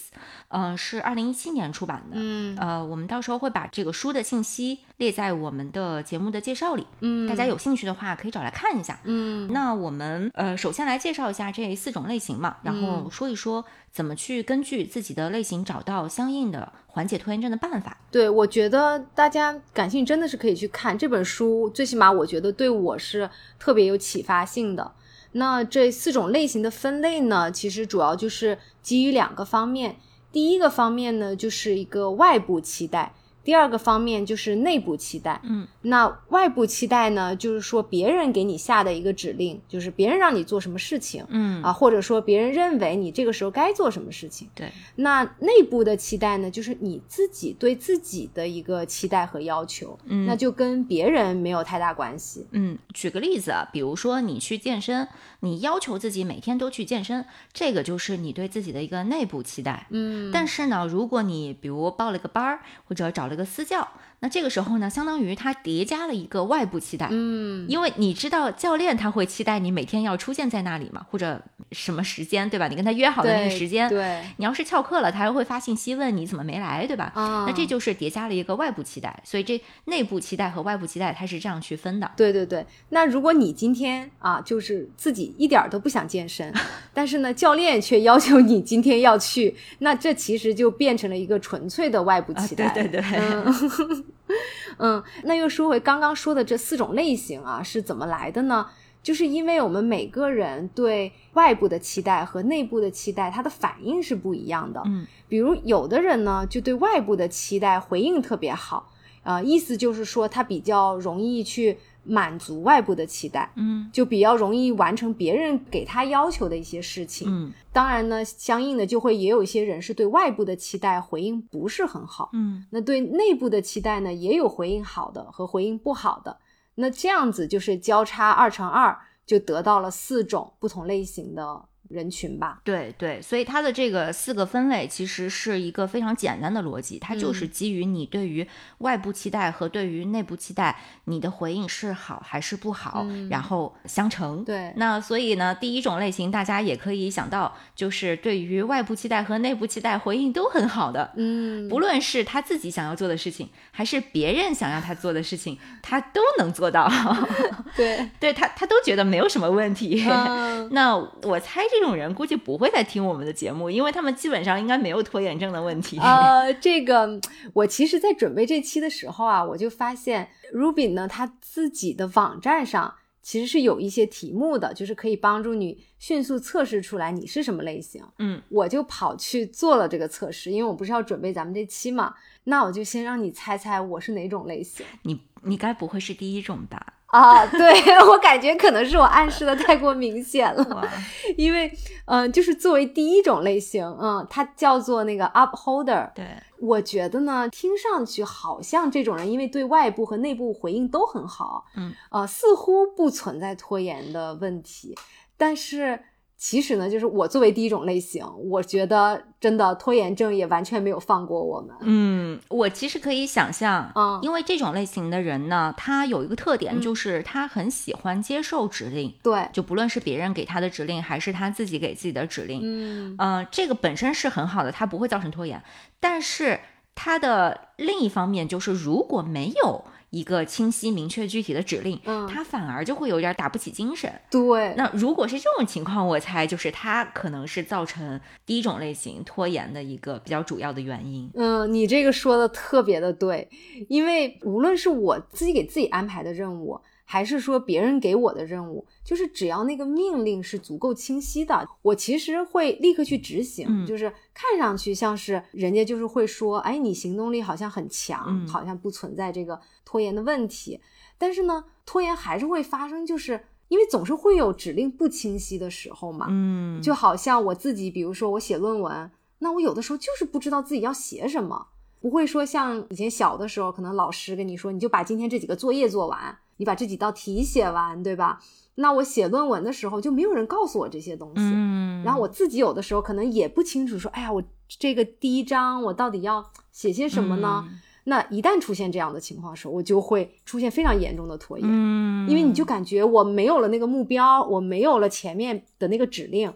嗯，是二零一七年出版的。嗯呃，我们到时候会把这个书的信息列在我们的节目的介绍里，嗯，大家有兴趣的话可以找来看一下。嗯那我们呃，首先来介绍一下这四种类型嘛，然后说一说怎么去根据自己的类型找到相应的缓解拖延症的办对，我觉得大家感兴趣真的是可以去看这本书，最起码我觉得对我是特别有启发性的。那这四种类型的分类呢，其实主要就是基于两个方面。第一个方面呢，就是一个外部期待；第二个方面就是内部期待。嗯，那外部期待呢，就是说别人给你下的一个指令，就是别人让你做什么事情嗯啊，或者说别人认为你这个时候该做什么事情。对，那内部的期待呢，就是你自己对自己的一个期待和要求，嗯那就跟别人没有太大关系。嗯，举个例子啊，比如说你去健身，你要求自己每天都去健身，这个就是你对自己的一个内部期待。嗯但是呢，如果你比如报了个班儿，或者找了一个私教，那这个时候呢，相当于他叠加了一个外部期待。嗯因为你知道教练他会期待你每天要出现在那里嘛，或者什么时间，对吧？你跟他约好的那个时间，对你要是翘课了，他还会发信息问你怎么没来，对吧？啊，那这就是叠加了一个外部期待，所以这内部期待和外部期待它是这样区分的。对对对。那如果你今天啊，就是自己一点儿都不想健身，[laughs] 但是呢，教练却要求你今天要去，那这其实就变成了一个纯粹的外部啊，期待。对对对，嗯，[laughs] [laughs] 嗯，那又说回刚刚说的这四种类型啊，是怎么来的呢？就是因为我们每个人对外部的期待和内部的期待，它的反应是不一样的。嗯比如有的人呢，就对外部的期待回应特别好，呃，意思就是说他比较容易去满足外部的期待，嗯就比较容易完成别人给他要求的一些事情。嗯当然呢，相应的就会也有一些人是对外部的期待回应不是很好。嗯那对内部的期待呢，也有回应好的和回应不好的。那这样子就是交叉二乘二，就得到了四种不同类型的人群吧。对对，所以它的这个四个分类其实是一个非常简单的逻辑，它就是嗯基于你对于外部期待和对于内部期待，你的回应是好还是不好，嗯然后相乘。对那所以呢，第一种类型大家也可以想到，就是对于外部期待和内部期待回应都很好的。嗯，不论是他自己想要做的事情，还是别人想让他做的事情，他都能做到。[laughs] 对，对他，他都觉得没有什么问题。嗯，[laughs] 那我猜这种人估计不会再听我们的节目，因为他们基本上应该没有拖延症的问题。呃，这个我其实，在准备这期的时候啊，我就发现 Ruby 呢，他自己的网站上其实是有一些题目的，就是可以帮助你迅速测试出来你是什么类型。嗯，我就跑去做了这个测试，因为我不是要准备咱们这期嘛，那我就先让你猜猜我是哪种类型你你该不会是第一种吧？啊？对 [laughs] 我感觉可能是我暗示的太过明显了，[laughs] 因为嗯、呃就是作为第一种类型，嗯，它叫做那个 upholder，对，我觉得呢，听上去好像这种人，因为对外部和内部回应都很好，嗯，呃，似乎不存在拖延的问题。但是其实呢，就是我作为第一种类型，我觉得真的拖延症也完全没有放过我们。嗯，我其实可以想象，嗯因为这种类型的人呢，他有一个特点，嗯就是他很喜欢接受指令，对，就不论是别人给他的指令，还是他自己给自己的指令，嗯呃，这个本身是很好的，它不会造成拖延。但是它的另一方面就是，如果没有一个清晰、明确、具体的指令，嗯，它反而就会有点打不起精神。对，那如果是这种情况，我猜就是他可能是造成第一种类型拖延的一个比较主要的原因。嗯，你这个说的特别的对，因为无论是我自己给自己安排的任务，还是说别人给我的任务，就是只要那个命令是足够清晰的，我其实会立刻去执行。嗯就是看上去像是人家就是会说，哎，你行动力好像很强，嗯好像不存在这个拖延的问题。但是呢，拖延还是会发生，就是因为总是会有指令不清晰的时候嘛。嗯，就好像我自己，比如说我写论文，那我有的时候就是不知道自己要写什么，不会说像以前小的时候，可能老师跟你说，你就把今天这几个作业做完，你把这几道题写完，对吧？那我写论文的时候就没有人告诉我这些东西，嗯，然后我自己有的时候可能也不清楚，说，哎呀，我这个第一章我到底要写些什么呢？嗯那一旦出现这样的情况的时候，我就会出现非常严重的拖延，嗯，因为你就感觉我没有了那个目标，我没有了前面的那个指令，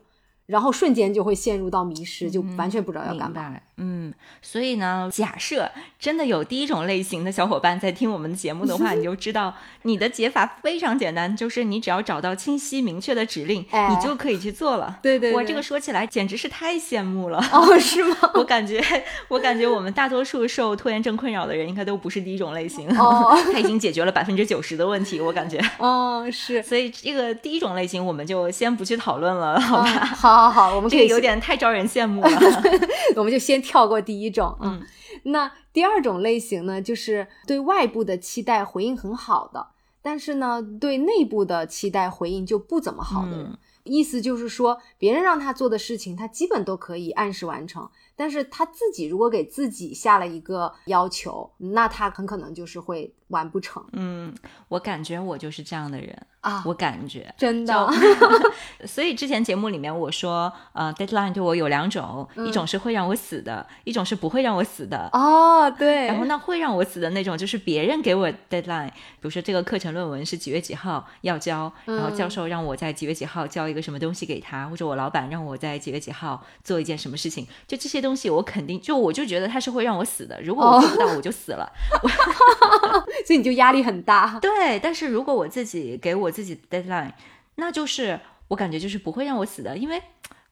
然后瞬间就会陷入到迷失，就完全不知道要干嘛。嗯，所以呢，假设真的有第一种类型的小伙伴在听我们的节目的话，[laughs] 你就知道你的解法非常简单，就是你只要找到清晰明确的指令，哎你就可以去做了。[laughs] 对，对对我这个说起来简直是太羡慕了。哦，是吗？我感觉，我感觉我们大多数受拖延症困扰的人，应该都不是第一种类型。哦 [laughs] 他已经解决了百分之九十的问题，我感觉。哦，是，所以这个第一种类型，我们就先不去讨论了，好哦吧？好好好，我们可以这有点太招人羡慕了。我们就先跳过第一种，嗯，那第二种类型呢，就是对外部的期待回应很好的，但是呢，对内部的期待回应就不怎么好的人。意思就是说，别人让他做的事情，他基本都可以按时完成，但是他自己如果给自己下了一个要求，那他很可能就是会完不成嗯，我感觉我就是这样的人，啊。我感觉。真的，[laughs] [laughs] 所以之前节目里面我说，呃，deadline 对我有两种，嗯一种是会让我死的，一种是不会让我死的。哦，对，然后那会让我死的那种，就是别人给我 deadline，比如说这个课程论文是几月几号要交，然后教授让我在几月几号交一个什么东西给他，或者我老板让我在几月几号做一件什么事情，就这些东西我肯定就我就觉得他是会让我死的，如果我做不到我就死了。[laughs] 所以你就压力很大。对，但是如果我自己给我自己 deadline，那就是我感觉就是不会让我死的，因为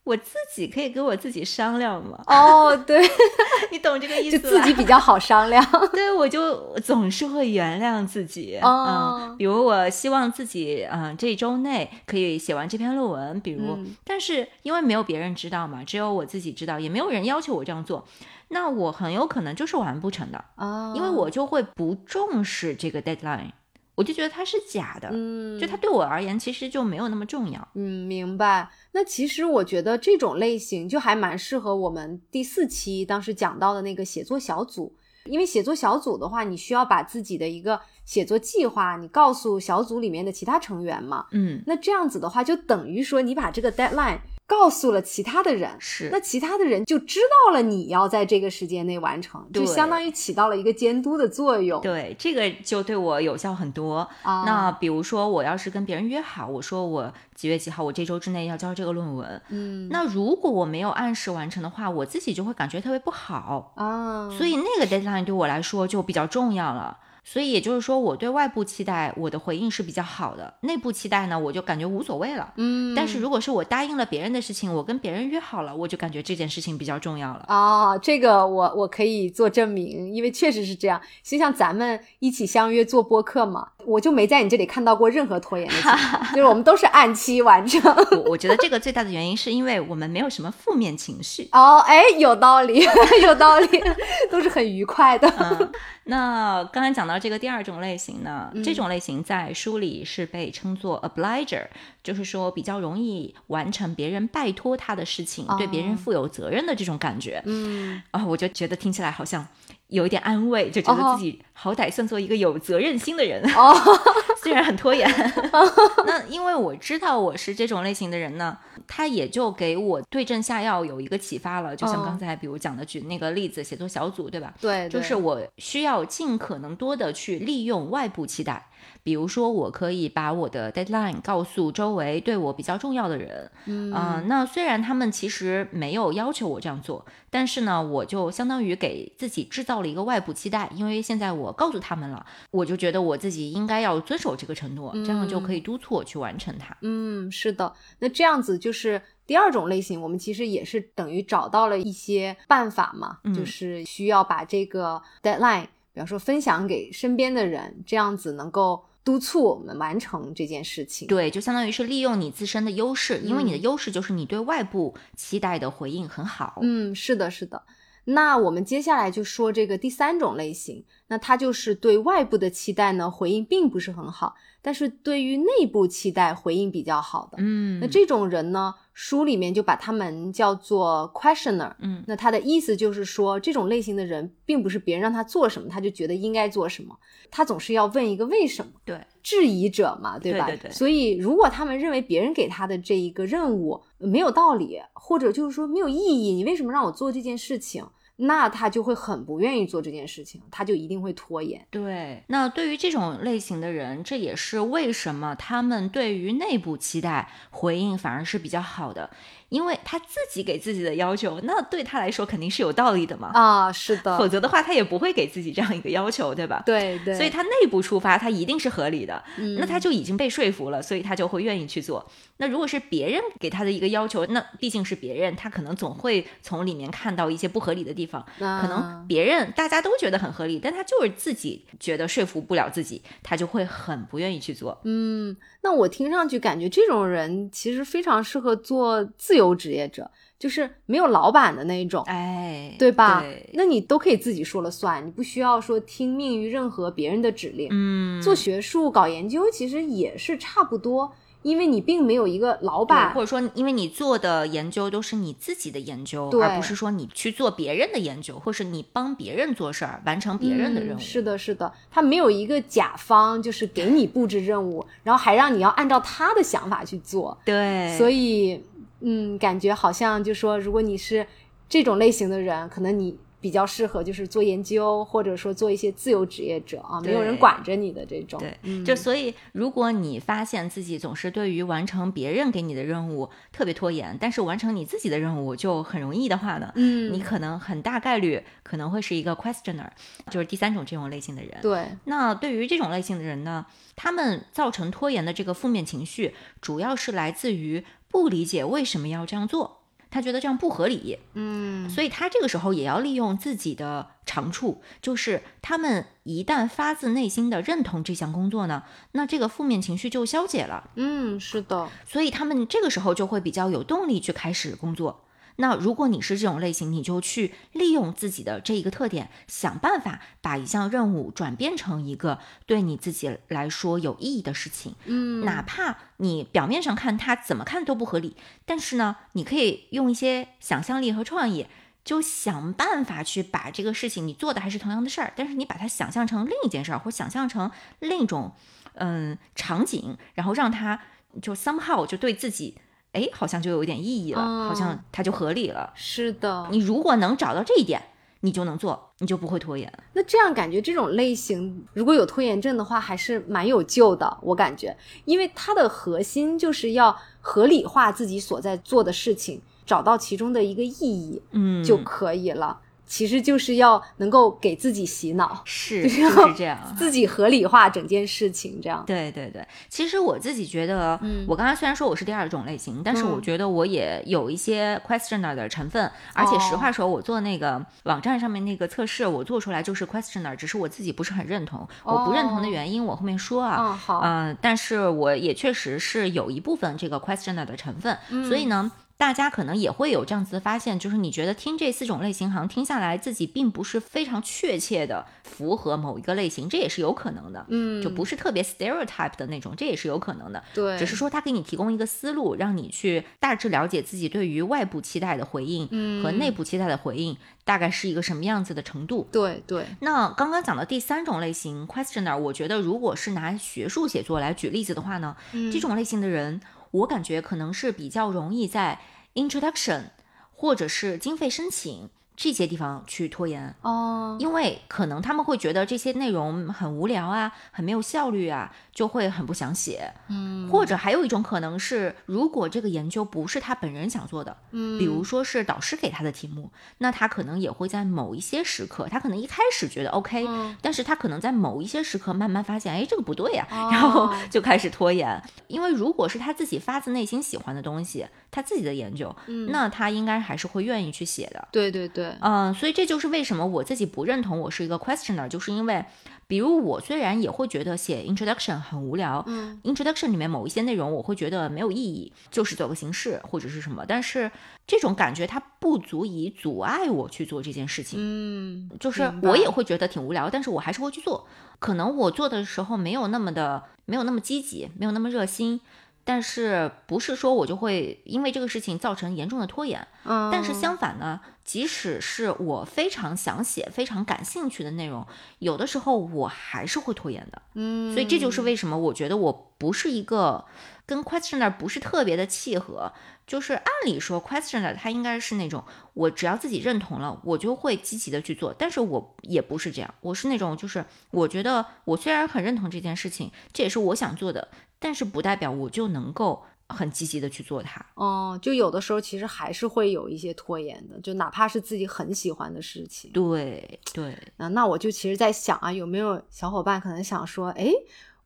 我自己可以跟我自己商量嘛，哦，对，[laughs] 你懂这个意思就？自己比较好商量。[laughs] 对，我就总是会原谅自己。哦嗯，比如我希望自己，嗯、这一周内可以写完这篇论文，比如，嗯但是因为没有别人知道嘛，只有我自己知道，也没有人要求我这样做，那我很有可能就是完不成的，啊，因为我就会不重视这个 deadline，我就觉得它是假的，嗯，就它对我而言其实就没有那么重要。嗯，明白。那其实我觉得这种类型就还蛮适合我们第四期当时讲到的那个写作小组，因为写作小组的话，你需要把自己的一个写作计划，你告诉小组里面的其他成员嘛。嗯，那这样子的话，就等于说你把这个 deadline 告诉了其他的人，是那其他的人就知道了你要在这个时间内完成，就相当于起到了一个监督的作用。对，这个就对我有效很多。啊，那比如说，我要是跟别人约好，我说我几月几号，我这周之内要交这个论文，嗯那如果我没有按时完成的话，我自己就会感觉特别不好，啊，所以那个 deadline 对我来说就比较重要了。所以也就是说，我对外部期待我的回应是比较好的，内部期待呢，我就感觉无所谓了。嗯，但是如果是我答应了别人的事情，我跟别人约好了，我就感觉这件事情比较重要了。啊，这个我我可以做证明，因为确实是这样。就像咱们一起相约做播客嘛，我就没在你这里看到过任何拖延的情况，[laughs] 就是我们都是按期完成。[laughs] 我我觉得这个最大的原因是因为我们没有什么负面情绪。哦，哎，有道理，[laughs] 有道理，都是很愉快的。嗯，那刚才讲到这个第二种类型呢，嗯。这种类型在书里是被称作 obliger，就是说比较容易完成别人拜托他的事情，对别人哦负有责任的这种感觉。嗯，啊、我就觉得听起来好像有一点安慰，就觉得自己好歹算做一个有责任心的人。哦，[laughs] 虽然很拖延，[laughs] 那因为我知道我是这种类型的人呢，他也就给我对症下药有一个启发了。就像哦刚才比如讲的举那个例子，写作小组，对吧？对，就是我需要尽可能多的去利用外部期待，比如说我可以把我的 deadline 告诉周围对我比较重要的人，嗯。呃那虽然他们其实没有要求我这样做，但是呢，我就相当于给自己制造了一个外部期待，因为现在我告诉他们了，我就觉得我自己应该要遵守这个承诺，这样就可以督促我去完成它。嗯，是的，那这样子就是第二种类型，我们其实也是等于找到了一些办法嘛，嗯。就是需要把这个 deadline，比方说分享给身边的人，这样子能够督促我们完成这件事情。对，就相当于是利用你自身的优势，因为你的嗯优势就是你对外部期待的回应很好。嗯，是的，是的。那我们接下来就说这个第三种类型，那它就是对外部的期待呢回应并不是很好，但是对于内部期待回应比较好的。嗯，那这种人呢，书里面就把他们叫做 questioner。嗯，那他的意思就是说，这种类型的人，并不是别人让他做什么，他就觉得应该做什么，他总是要问一个为什么。对，质疑者嘛，对吧？对对对所以，如果他们认为别人给他的这一个任务没有道理，或者就是说没有意义，你为什么让我做这件事情？那他就会很不愿意做这件事情，他就一定会拖延。对，那对于这种类型的人，这也是为什么他们对于内部期待回应反而是比较好的，因为他自己给自己的要求，那对他来说肯定是有道理的嘛。啊，是的，否则的话，他也不会给自己这样一个要求，对吧？对对，所以他内部出发，他一定是合理的，嗯那他就已经被说服了，所以他就会愿意去做。那如果是别人给他的一个要求，那毕竟是别人，他可能总会从里面看到一些不合理的地方。可啊能别人大家都觉得很合理，但他就是自己觉得说服不了自己，他就会很不愿意去做。嗯，那我听上去感觉这种人其实非常适合做自由职业者，就是没有老板的那一种。哎，对吧？对那你都可以自己说了算，你不需要说听命于任何别人的指令。嗯，做学术、搞研究其实也是差不多，因为你并没有一个老板或者说，因为你做的研究都是你自己的研究，而不是说你去做别人的研究，或是你帮别人做事儿，完成别人的任务。嗯。是的，是的，他没有一个甲方，就是给你布置任务，然后还让你要按照他的想法去做。对，所以，嗯，感觉好像就说，如果你是这种类型的人，可能你比较适合就是做研究，或者说做一些自由职业者啊，没有人管着你的这种。对，嗯就所以，如果你发现自己总是对于完成别人给你的任务特别拖延，但是完成你自己的任务就很容易的话呢，嗯，你可能很大概率可能会是一个 questioner，就是第三种这种类型的人。对，那对于这种类型的人呢，他们造成拖延的这个负面情绪，主要是来自于不理解为什么要这样做，他觉得这样不合理，嗯。所以他这个时候也要利用自己的长处，就是他们一旦发自内心的认同这项工作呢，那这个负面情绪就消解了，嗯，是的，所以他们这个时候就会比较有动力去开始工作。那如果你是这种类型，你就去利用自己的这一个特点，想办法把一项任务转变成一个对你自己来说有意义的事情。嗯，哪怕你表面上看它怎么看都不合理，但是呢，你可以用一些想象力和创意，就想办法去把这个事情你做的还是同样的事儿，但是你把它想象成另一件事儿，或想象成另一种嗯场景，然后让它就 somehow 就对自己。哎，好像就有一点意义了，哦好像它就合理了。是的。你如果能找到这一点，你就能做，你就不会拖延。那这样感觉这种类型，如果有拖延症的话，还是蛮有救的。我感觉，因为它的核心就是要合理化自己所在做的事情，找到其中的一个意义嗯，就可以了。其实就是要能够给自己洗脑，是 [laughs] 就是这样。自己合理化整件事情，这样。对对对，其实我自己觉得，嗯我刚才虽然说我是第二种类型，但是我嗯觉得我也有一些 questioner 的成分，而且实哦话说，我做那个网站上面那个测试，我做出来就是 questioner，只是我自己不是很认同。我不认同的哦原因，我后面说啊。嗯，好，嗯、但是我也确实是有一部分这个 questioner 的成分，所以嗯呢，大家可能也会有这样子的发现，就是你觉得听这四种类型，好像听下来自己并不是非常确切的符合某一个类型，这也是有可能的，嗯，就不是特别 stereotype 的那种，这也是有可能的。对，只是说他给你提供一个思路，让你去大致了解自己对于外部期待的回应嗯和内部期待的回应大概是一个什么样子的程度。对对，那刚刚讲的第三种类型 questioner，我觉得如果是拿学术写作来举例子的话呢，嗯这种类型的人，我感觉可能是比较容易在 introduction 或者是经费申请这些地方去拖延。哦，因为可能他们会觉得这些内容很无聊啊，很没有效率啊，就会很不想写。嗯，或者还有一种可能是，如果这个研究不是他本人想做的，嗯，比如说是导师给他的题目，那他可能也会在某一些时刻，他可能一开始觉得 OK，、嗯但是他可能在某一些时刻慢慢发现，哎，这个不对呀、然后哦就开始拖延。因为如果是他自己发自内心喜欢的东西，他自己的研究，嗯那他应该还是会愿意去写的。对对对，嗯，所以这就是为什么我自己不认同我是一个 questioner，就是因为比如我虽然也会觉得写 introduction 很无聊，嗯，introduction 里面某一些内容我会觉得没有意义，就是走个形式或者是什么，但是这种感觉它不足以阻碍我去做这件事情。嗯，就是我也会觉得挺无聊，但是我还是会去做。可能我做的时候没有那么的，没有那么积极，没有那么热心，但是不是说我就会因为这个事情造成严重的拖延。嗯，但是相反呢，即使是我非常想写、非常感兴趣的内容，有的时候我还是会拖延的。嗯，所以这就是为什么我觉得我不是一个跟 questioner 不是特别的契合。就是按理说 questioner 他应该是那种我只要自己认同了，我就会积极的去做。但是我也不是这样，我是那种就是我觉得我虽然很认同这件事情，这也是我想做的，但是不代表我就能够很积极的去做它。哦，就有的时候其实还是会有一些拖延的，就哪怕是自己很喜欢的事情。对对，那，那我就其实在想啊，有没有小伙伴可能想说，哎，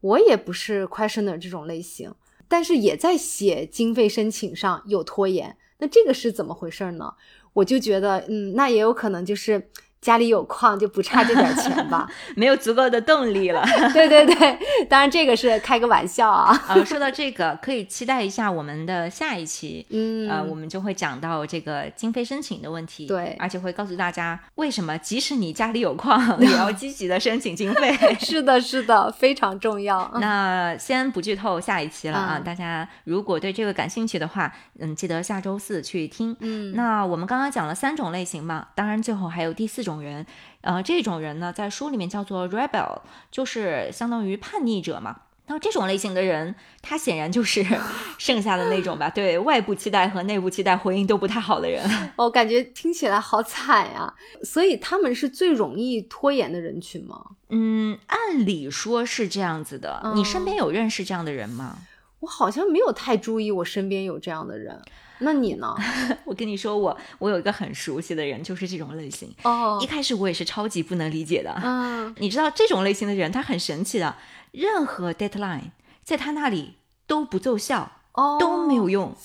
我也不是 questioner 这种类型，但是也在写经费申请上有拖延，那这个是怎么回事呢？我就觉得，嗯，那也有可能就是家里有矿，就不差这点钱吧。[laughs] 没有足够的动力了。[laughs] 对对对，当然这个是开个玩笑啊。呃，说到这个，可以期待一下我们的下一期。嗯，呃，我们就会讲到这个经费申请的问题，对而且会告诉大家为什么即使你家里有矿，也要积极的申请经费。[laughs] 是的，是的，非常重要。那先不剧透下一期了啊！嗯大家如果对这个感兴趣的话，嗯，记得下周四去听。嗯那我们刚刚讲了三种类型嘛，当然最后还有第四种人，呃，这种人呢，在书里面叫做 rebel，就是相当于叛逆者嘛。那这种类型的人，他显然就是 [laughs] 剩下的那种吧，对外部期待和内部期待回应都不太好的人。我感觉听起来好惨呀、所以他们是最容易拖延的人群吗？嗯，按理说是这样子的。你身嗯边有认识这样的人吗？我好像没有太注意我身边有这样的人，那你呢？[laughs] 我跟你说，我我有一个很熟悉的人，就是这种类型。哦一，开始我也是超级不能理解的。嗯，你知道这种类型的人，他很神奇的，任何 deadline 在他那里都不奏效，哦，都没有用，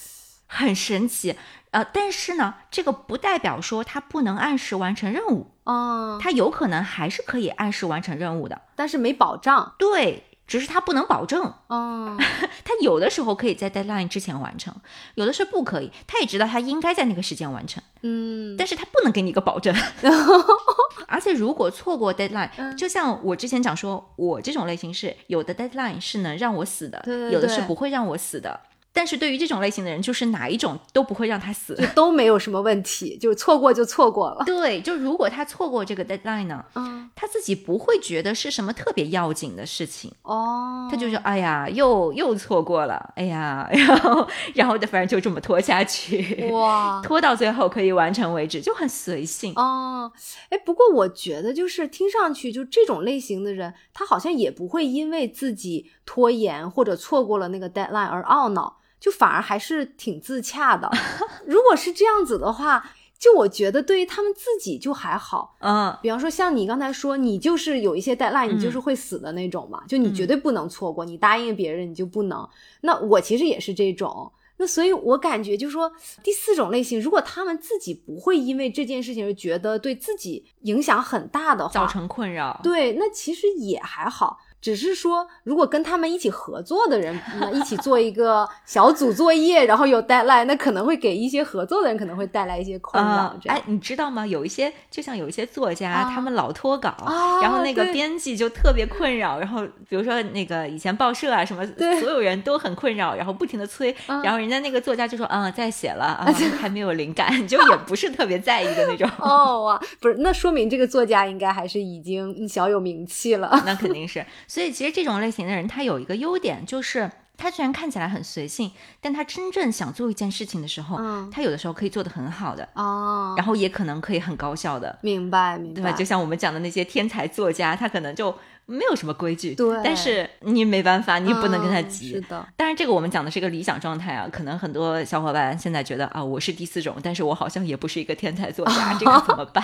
很神奇。呃，但是呢，这个不代表说他不能按时完成任务，嗯，他有可能还是可以按时完成任务的。但是没保障，对，只是他不能保证。哦，[laughs] 他有的时候可以在 deadline 之前完成，有的是不可以。他也知道他应该在那个时间完成，嗯，但是他不能给你一个保证。[laughs] 而且如果错过 deadline，、嗯就像我之前讲说，我这种类型是有的 deadline 是能让我死的，对对有的是不会让我死的。但是对于这种类型的人，就是哪一种都不会让他死。就都没有什么问题，就错过就错过了。对，就如果他错过这个 deadline 呢，嗯，他自己不会觉得是什么特别要紧的事情。哦，他就说：“哎呀，又又错过了，哎呀，[laughs] 然后然后反正就这么拖下去，哇，拖到最后可以完成为止，就很随性。哦，哎，不过我觉得就是听上去就这种类型的人，他好像也不会因为自己拖延或者错过了那个 deadline 而懊恼，就反而还是挺自洽的。如果是这样子的话，就我觉得对于他们自己就还好。嗯，比方说像你刚才说，你就是有一些 deadline，你就是会死的那种嘛，就你绝对不能错过，你答应别人你就不能。那我其实也是这种。那所以，我感觉就是说，第四种类型，如果他们自己不会因为这件事情而觉得对自己影响很大的话，造成困扰。对，那其实也还好。只是说，如果跟他们一起合作的人，那一起做一个小组作业，然后有 deadline，那可能会给一些合作的人可能会带来一些困扰哎，你知道吗？有一些就像有一些作家，啊他们老脱稿，啊然后那个编辑就特别困扰。然后比如说那个以前报社啊什么，[laughs] 所有人都很困扰，然后不停的催，啊然后人家那个作家就说：“嗯，在写了啊，[laughs] 还没有灵感，[laughs] 就也不是特别在意的那种。”哦哇，不是，那说明这个作家应该还是已经小有名气了。那肯定是。所以其实这种类型的人，他有一个优点，就是他虽然看起来很随性，但他真正想做一件事情的时候，嗯他有的时候可以做得很好的，哦，然后也可能可以很高效的。明白明白，对吧？就像我们讲的那些天才作家，他可能就没有什么规矩，对但是你没办法，你不能跟他嗯急。是的，当然，这个我们讲的是一个理想状态啊，可能很多小伙伴现在觉得啊，我是第四种，但是我好像也不是一个天才作家，[laughs] 这个怎么办？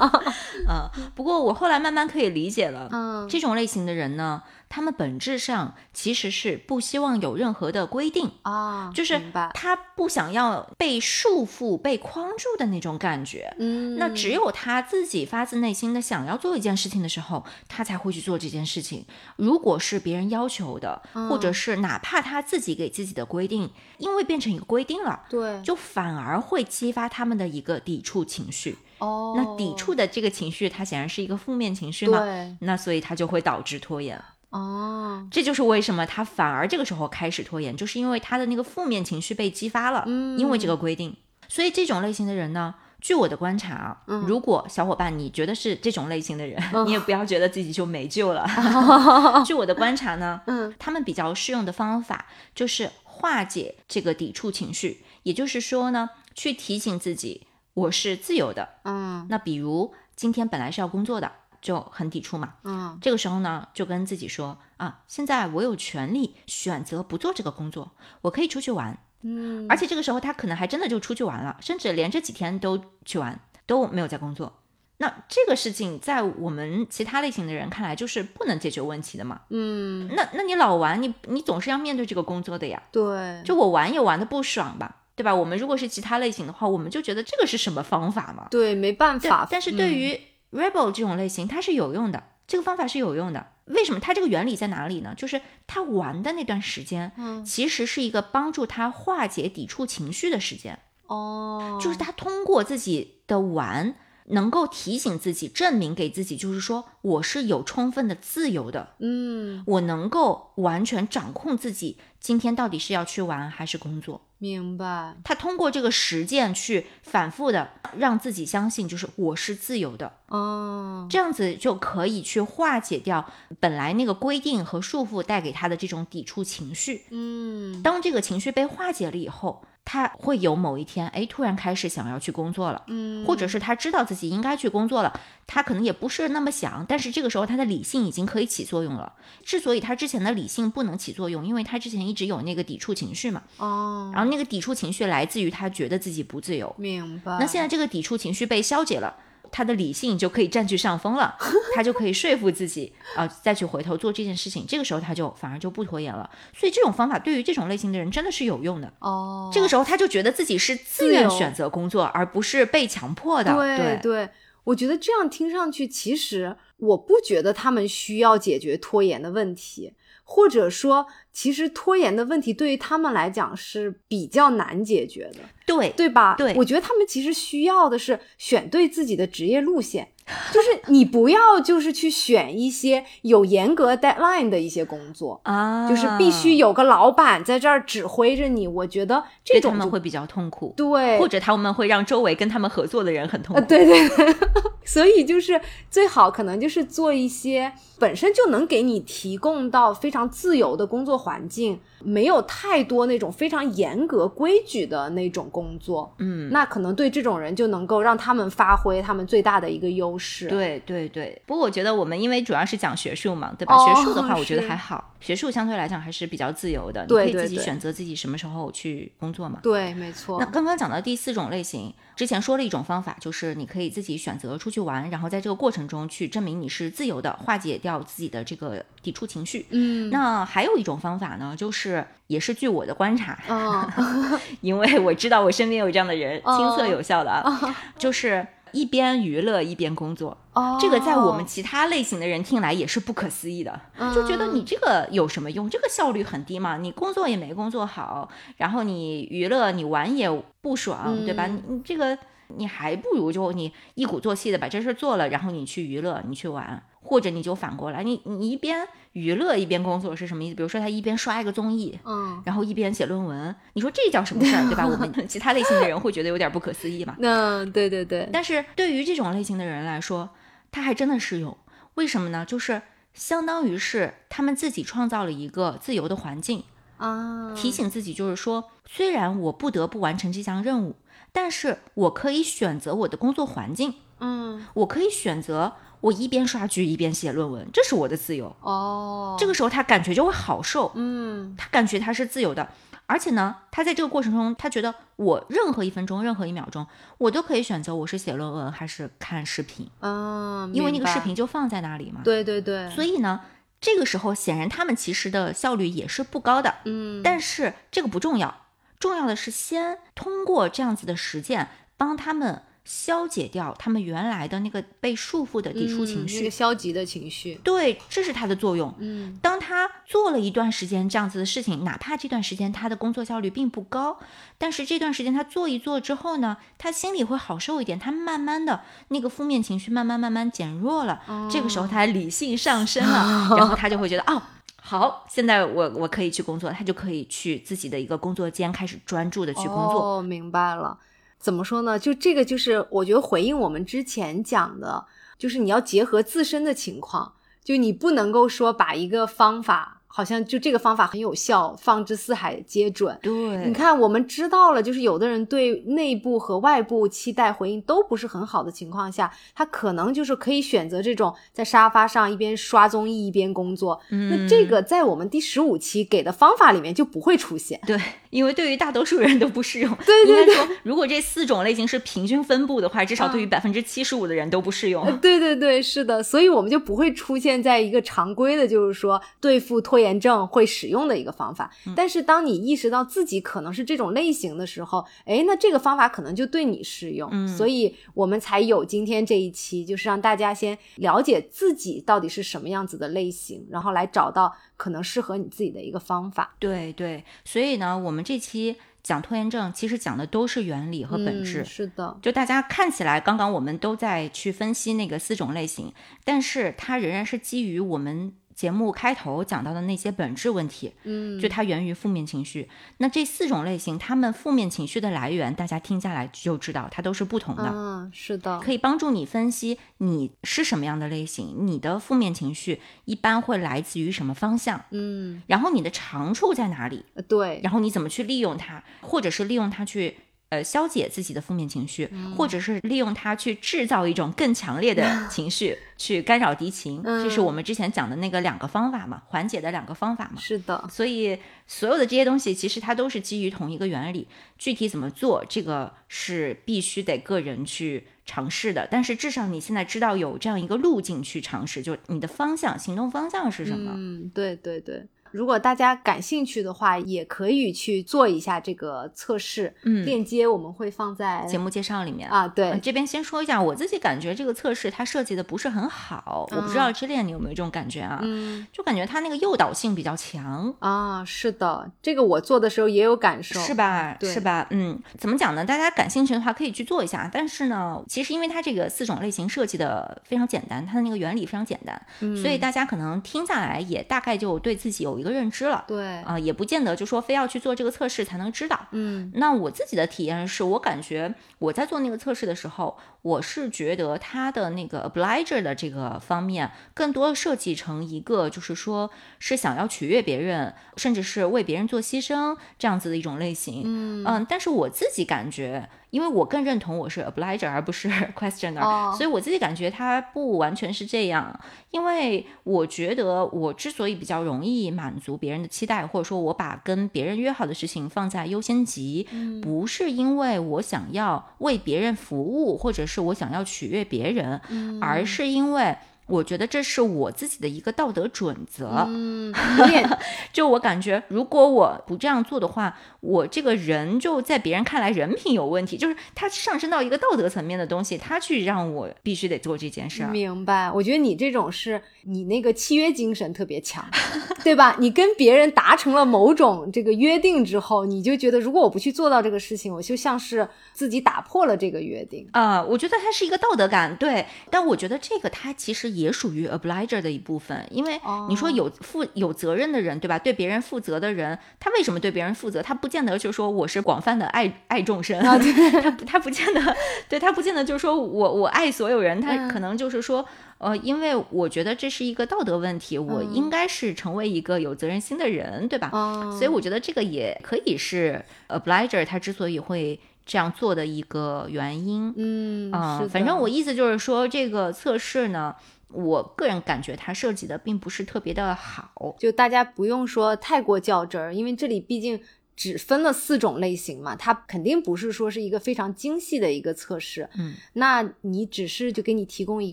[laughs] 嗯，不过我后来慢慢可以理解了，嗯这种类型的人呢，他们本质上其实是不希望有任何的规定啊，就是，他不想要被束缚、被框住的那种感觉。嗯，那只有他自己发自内心的想要做一件事情的时候，他才会去做这件事情。如果是别人要求的，或者是哪怕他自己给自己的规定，因为变成一个规定了，对，就反而会激发他们的一个抵触情绪。哦，那抵触的这个情绪，它显然是一个负面情绪嘛？对，那所以它就会导致拖延。哦，这就是为什么他反而这个时候开始拖延，就是因为他的那个负面情绪被激发了，嗯因为这个规定。所以这种类型的人呢，据我的观察啊，嗯如果小伙伴你觉得是这种类型的人，你也不要觉得自己就没救了。[laughs] 据我的观察呢，[laughs] 嗯，他们比较适用的方法就是化解这个抵触情绪，也就是说呢，去提醒自己我是自由的。嗯那比如今天本来是要工作的，就很抵触嘛，嗯这个时候呢，就跟自己说啊，现在我有权利选择不做这个工作，我可以出去玩。嗯，而且这个时候他可能还真的就出去玩了，甚至连这几天都去玩，都没有在工作。那这个事情在我们其他类型的人看来就是不能解决问题的嘛。嗯，那那你老玩，你你总是要面对这个工作的呀。对，就我玩也玩的不爽吧，对吧？我们如果是其他类型的话，我们就觉得这个是什么方法嘛？对，没办法，但是对嗯于 rebel 这种类型，它是有用的，这个方法是有用的。为什么？它这个原理在哪里呢？就是他玩的那段时间，嗯其实是一个帮助他化解抵触情绪的时间，哦，就是他通过自己的玩，能够提醒自己，证明给自己，就是说我是有充分的自由的，嗯，我能够完全掌控自己今天到底是要去玩还是工作。明白，他通过这个实践去反复的让自己相信，就是我是自由的，哦，这样子就可以去化解掉本来那个规定和束缚带给他的这种抵触情绪。嗯，当这个情绪被化解了以后，他会有某一天，哎，突然开始想要去工作了，嗯，或者是他知道自己应该去工作了，他可能也不是那么想，但是这个时候他的理性已经可以起作用了。之所以他之前的理性不能起作用，因为他之前一直有那个抵触情绪嘛，哦，然后那个抵触情绪来自于他觉得自己不自由。明白，那现在这个抵触情绪被消解了，他的理性就可以占据上风了，他就可以说服自己啊、再去回头做这件事情。这个时候他就反而就不拖延了。所以这种方法对于这种类型的人真的是有用的。哦，这个时候他就觉得自己是自愿选择工作，而不是被强迫的。对对，我觉得这样听上去，其实我不觉得他们需要解决拖延的问题，或者说，其实拖延的问题对于他们来讲是比较难解决的，对对吧？对我觉得他们其实需要的是选对自己的职业路线，就是你不要就是去选一些有严格 deadline 的一些工作。啊，就是必须有个老板在这儿指挥着你，我觉得这种就他们会比较痛苦，对，或者他们会让周围跟他们合作的人很痛呃，苦。对对对，[laughs] 所以就是最好可能就是做一些本身就能给你提供到非常自由的工作环境，没有太多那种非常严格规矩的那种工作，嗯，那可能对这种人就能够让他们发挥他们最大的一个优势。对对对，不过我觉得我们因为主要是讲学术嘛，对吧？哦学术的话，我觉得还好，学术相对来讲还是比较自由的，对对你可以自己选择自己什么时候去工作嘛。对，没错那。刚刚讲到第四种类型，之前说了一种方法，就是你可以自己选择出去玩，然后在这个过程中去证明你是自由的，化解掉自己的这个抵触情绪。嗯，那还有一种方法呢，就是也是据我的观察，嗯 [laughs] 因为我知道我身边有这样的人，哦亲测有效的啊，就是一边娱乐一边工作。哦，这个在我们其他类型的人听来也是不可思议的，就觉得你这个有什么用？这个效率很低嘛，你工作也没工作好，然后你娱乐你玩也不爽，对吧？你你这个你还不如就你一鼓作气的把这事儿做了，然后你去娱乐，你去玩，或者你就反过来，你你一边娱乐一边工作是什么意思？比如说他一边刷一个综艺。嗯，然后一边写论文，你说这叫什么事儿，对吧？我们 [laughs] 其他类型的人会觉得有点不可思议嘛。[laughs] 那对对对，但是对于这种类型的人来说，他还真的适用。为什么呢？就是相当于是他们自己创造了一个自由的环境，啊，提醒自己，就是说，虽然我不得不完成这项任务，但是我可以选择我的工作环境，嗯，我可以选择我一边刷剧一边写论文，这是我的自由。哦，这个时候他感觉就会好受，嗯，他感觉他是自由的，而且呢，他在这个过程中，他觉得我任何一分钟、任何一秒钟，我都可以选择我是写论文还是看视频，嗯，因为那个视，频就放在那里嘛。对对对，所以呢，这个时候显然他们其实的效率也是不高的。嗯，但是这个不重要，重要的是先通过这样子的实践，帮他们消解掉他们原来的那个被束缚的抵触情绪。嗯那个消极的情绪。对，这是它的作用。嗯当他做了一段时间这样子的事情，哪怕这段时间他的工作效率并不高，但是这段时间他做一做之后呢，他心里会好受一点，他慢慢的那个负面情绪慢慢慢慢减弱了，这个时候他理性上升了，[laughs] 然后他就会觉得哦。好，现在我我可以去工作，他就可以去自己的一个工作间开始专注的去工作。哦，明白了。怎么说呢？就这个，就是我觉得回应我们之前讲的，就是你要结合自身的情况，就你不能够说把一个方法，好像就这个方法很有效，放之四海皆准。对，你看，我们知道了，就是有的人对内部和外部期待回应都不是很好的情况下，他可能就是可以选择这种在沙发上一边刷综艺一边工作。嗯那这个在我们第十五期给的方法里面就不会出现。对，因为对于大多数人都不适用。对对应该说，如果这四种类型是平均分布的话，至少对于百分之七十五的人都不适用。呃 [laughs] 对对对，是的，所以我们就不会出现在一个常规的，就是说对付拖延症会使用的一个方法。但是当你意识到自己可能是这种类型的时候，哎，那这个方法可能就对你适用。嗯所以我们才有今天这一期，就是让大家先了解自己到底是什么样子的类型，然后来找到可能适合你自己的一个方法对对，所以呢，我们这期讲拖延症，其实讲的都是原理和本质。嗯是的，就大家看起来，刚刚我们都在去分析那个四种类型，但是它仍然是基于我们节目开头讲到的那些本质问题。嗯，就它源于负面情绪。那这四种类型，他们负面情绪的来源，大家听下来就知道，它都是不同的。嗯，是的，可以帮助你分析你是什么样的类型，你的负面情绪一般会来自于什么方向，嗯，然后你的长处在哪里，呃对，然后你怎么去利用它，或者是利用它去。呃，消解自己的负面情绪，嗯或者是利用它去制造一种更强烈的 [laughs] 情绪，去干扰敌情。这是嗯我们之前讲的那个两个方法嘛，缓解的两个方法嘛。是的，所以所有的这些东西，其实它都是基于同一个原理。具体怎么做，这个是必须得个人去尝试的。但是至少你现在知道有这样一个路径去尝试，就你的方向、行动方向是什么？嗯，对对对。如果大家感兴趣的话，也可以去做一下这个测试，嗯链接我们会放在节目介绍里面。啊，对，呃这边先说一下，我自己感觉这个测试它设计的不是很好，我不知道之恋你有没有这种感觉啊？嗯就感觉它那个诱导性比较强，啊，是的，这个我做的时候也有感受，是？吧？是吧？嗯，怎么讲呢？大家感兴趣的话可以去做一下。但是呢，其实因为它这个四种类型设计的非常简单，它的那个原理非常简单，嗯所以大家可能听下来也大概就对自己有一个认知了。对，啊、也不见得就说非要去做这个测试才能知道。嗯那我自己的体验是我感觉我在做那个测试的时候，我是觉得它的那个 obliger 的这个方面，更多设计成一个就是说是想要取悦别人，甚至是为别人做牺牲这样子的一种类型。嗯但是我自己感觉，因为我更认同我是 obliger 而不是 [laughs] questioner，、哦所以我自己感觉它不完全是这样。因为我觉得我之所以比较容易满足别人的期待，或者说我把跟别人约好的事情放在优先级，嗯不是因为我想要为别人服务，或者是我想要取悦别人，嗯而是因为。我觉得这是我自己的一个道德准则，嗯，[laughs] 就我感觉，如果我不这样做的话，我这个人就在别人看来人品有问题，就是他上升到一个道德层面的东西，他去让我必须得做这件事儿。明白。我觉得你这种是你那个契约精神特别强，[laughs] 对吧？你跟别人达成了某种这个约定之后，你就觉得如果我不去做到这个事情，我就像是自己打破了这个约定。啊、我觉得它是一个道德感，对，但我觉得这个它其实也属于 obliger 的一部分，因为你说有负有责任的人，对吧？对别人负责的人，他为什么对别人负责？他不见得就说我是广泛的爱爱众生，啊对 [laughs] 他不他不见得，对他不见得就是说我我爱所有人，他嗯可能就是说。呃，因为我觉得这是一个道德问题，我嗯应该是成为一个有责任心的人，对吧？哦所以我觉得这个也可以是 obliger 他之所以会这样做的一个原因。嗯啊、反正我意思就是说，这个测试呢，我个人感觉它设计的并不是特别的好。就大家不用说太过较真儿，因为这里毕竟只分了四种类型嘛，它肯定不是说是一个非常精细的一个测试。嗯，那你只是就给你提供一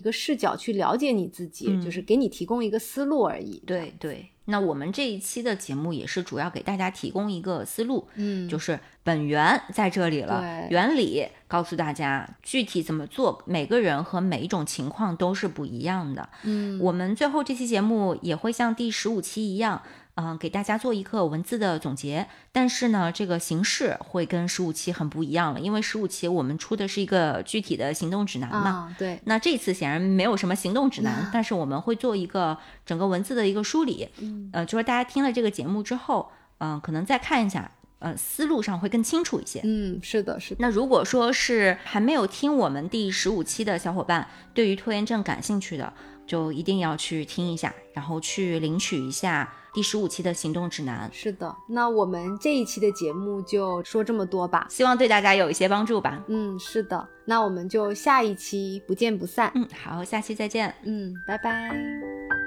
个视角去了解你自己，嗯就是给你提供一个思路而已。对对。那我们这一期的节目也是主要给大家提供一个思路，嗯，就是本源在这里了，原理告诉大家，具体怎么做，每个人和每一种情况都是不一样的。嗯，我们最后这期节目也会像第十五期一样，嗯、给大家做一个文字的总结。但是呢，这个形式会跟十五期很不一样了，因为十五期我们出的是一个具体的行动指南嘛。啊，对，那这次显然没有什么行动指南，但是我们会做一个整个文字的一个梳理。嗯呃，就是大家听了这个节目之后，嗯、可能再看一下，呃，思路上会更清楚一些。嗯，是的，是的，那如果说是还没有听我们第十五期的小伙伴，对于拖延症感兴趣的，就一定要去听一下，然后去领取一下第十五期的行动指南，是的。那我们这一期的节目就说这么多吧。希望对大家有一些帮助吧。嗯，是的。那我们就下一期不见不散。嗯，好，下期再见。嗯，拜拜。